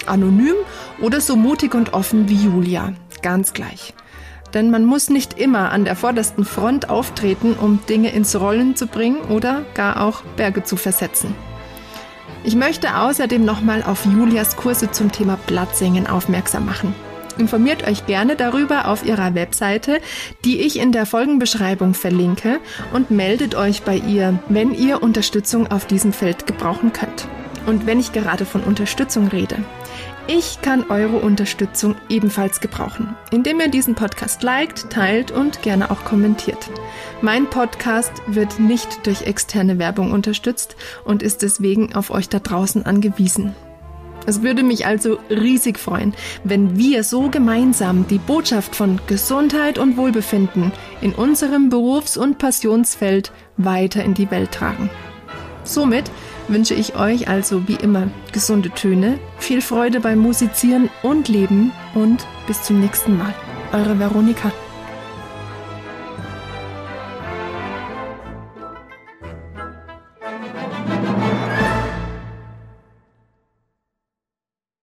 Anonym oder so mutig und offen wie Julia. Ganz gleich. Denn man muss nicht immer an der vordersten Front auftreten, um Dinge ins Rollen zu bringen oder gar auch Berge zu versetzen. Ich möchte außerdem nochmal auf Julias Kurse zum Thema Blattsingen aufmerksam machen. Informiert euch gerne darüber auf ihrer Webseite, die ich in der Folgenbeschreibung verlinke und meldet euch bei ihr, wenn ihr Unterstützung auf diesem Feld gebrauchen könnt. Und wenn ich gerade von Unterstützung rede, ich kann eure Unterstützung ebenfalls gebrauchen, indem ihr diesen Podcast liked, teilt und gerne auch kommentiert. Mein Podcast wird nicht durch externe Werbung unterstützt und ist deswegen auf euch da draußen angewiesen. Es würde mich also riesig freuen, wenn wir so gemeinsam die Botschaft von Gesundheit und Wohlbefinden in unserem Berufs- und Passionsfeld weiter in die Welt tragen. Somit wünsche ich euch also wie immer gesunde Töne, viel Freude beim Musizieren und Leben und bis zum nächsten Mal. Eure Veronika.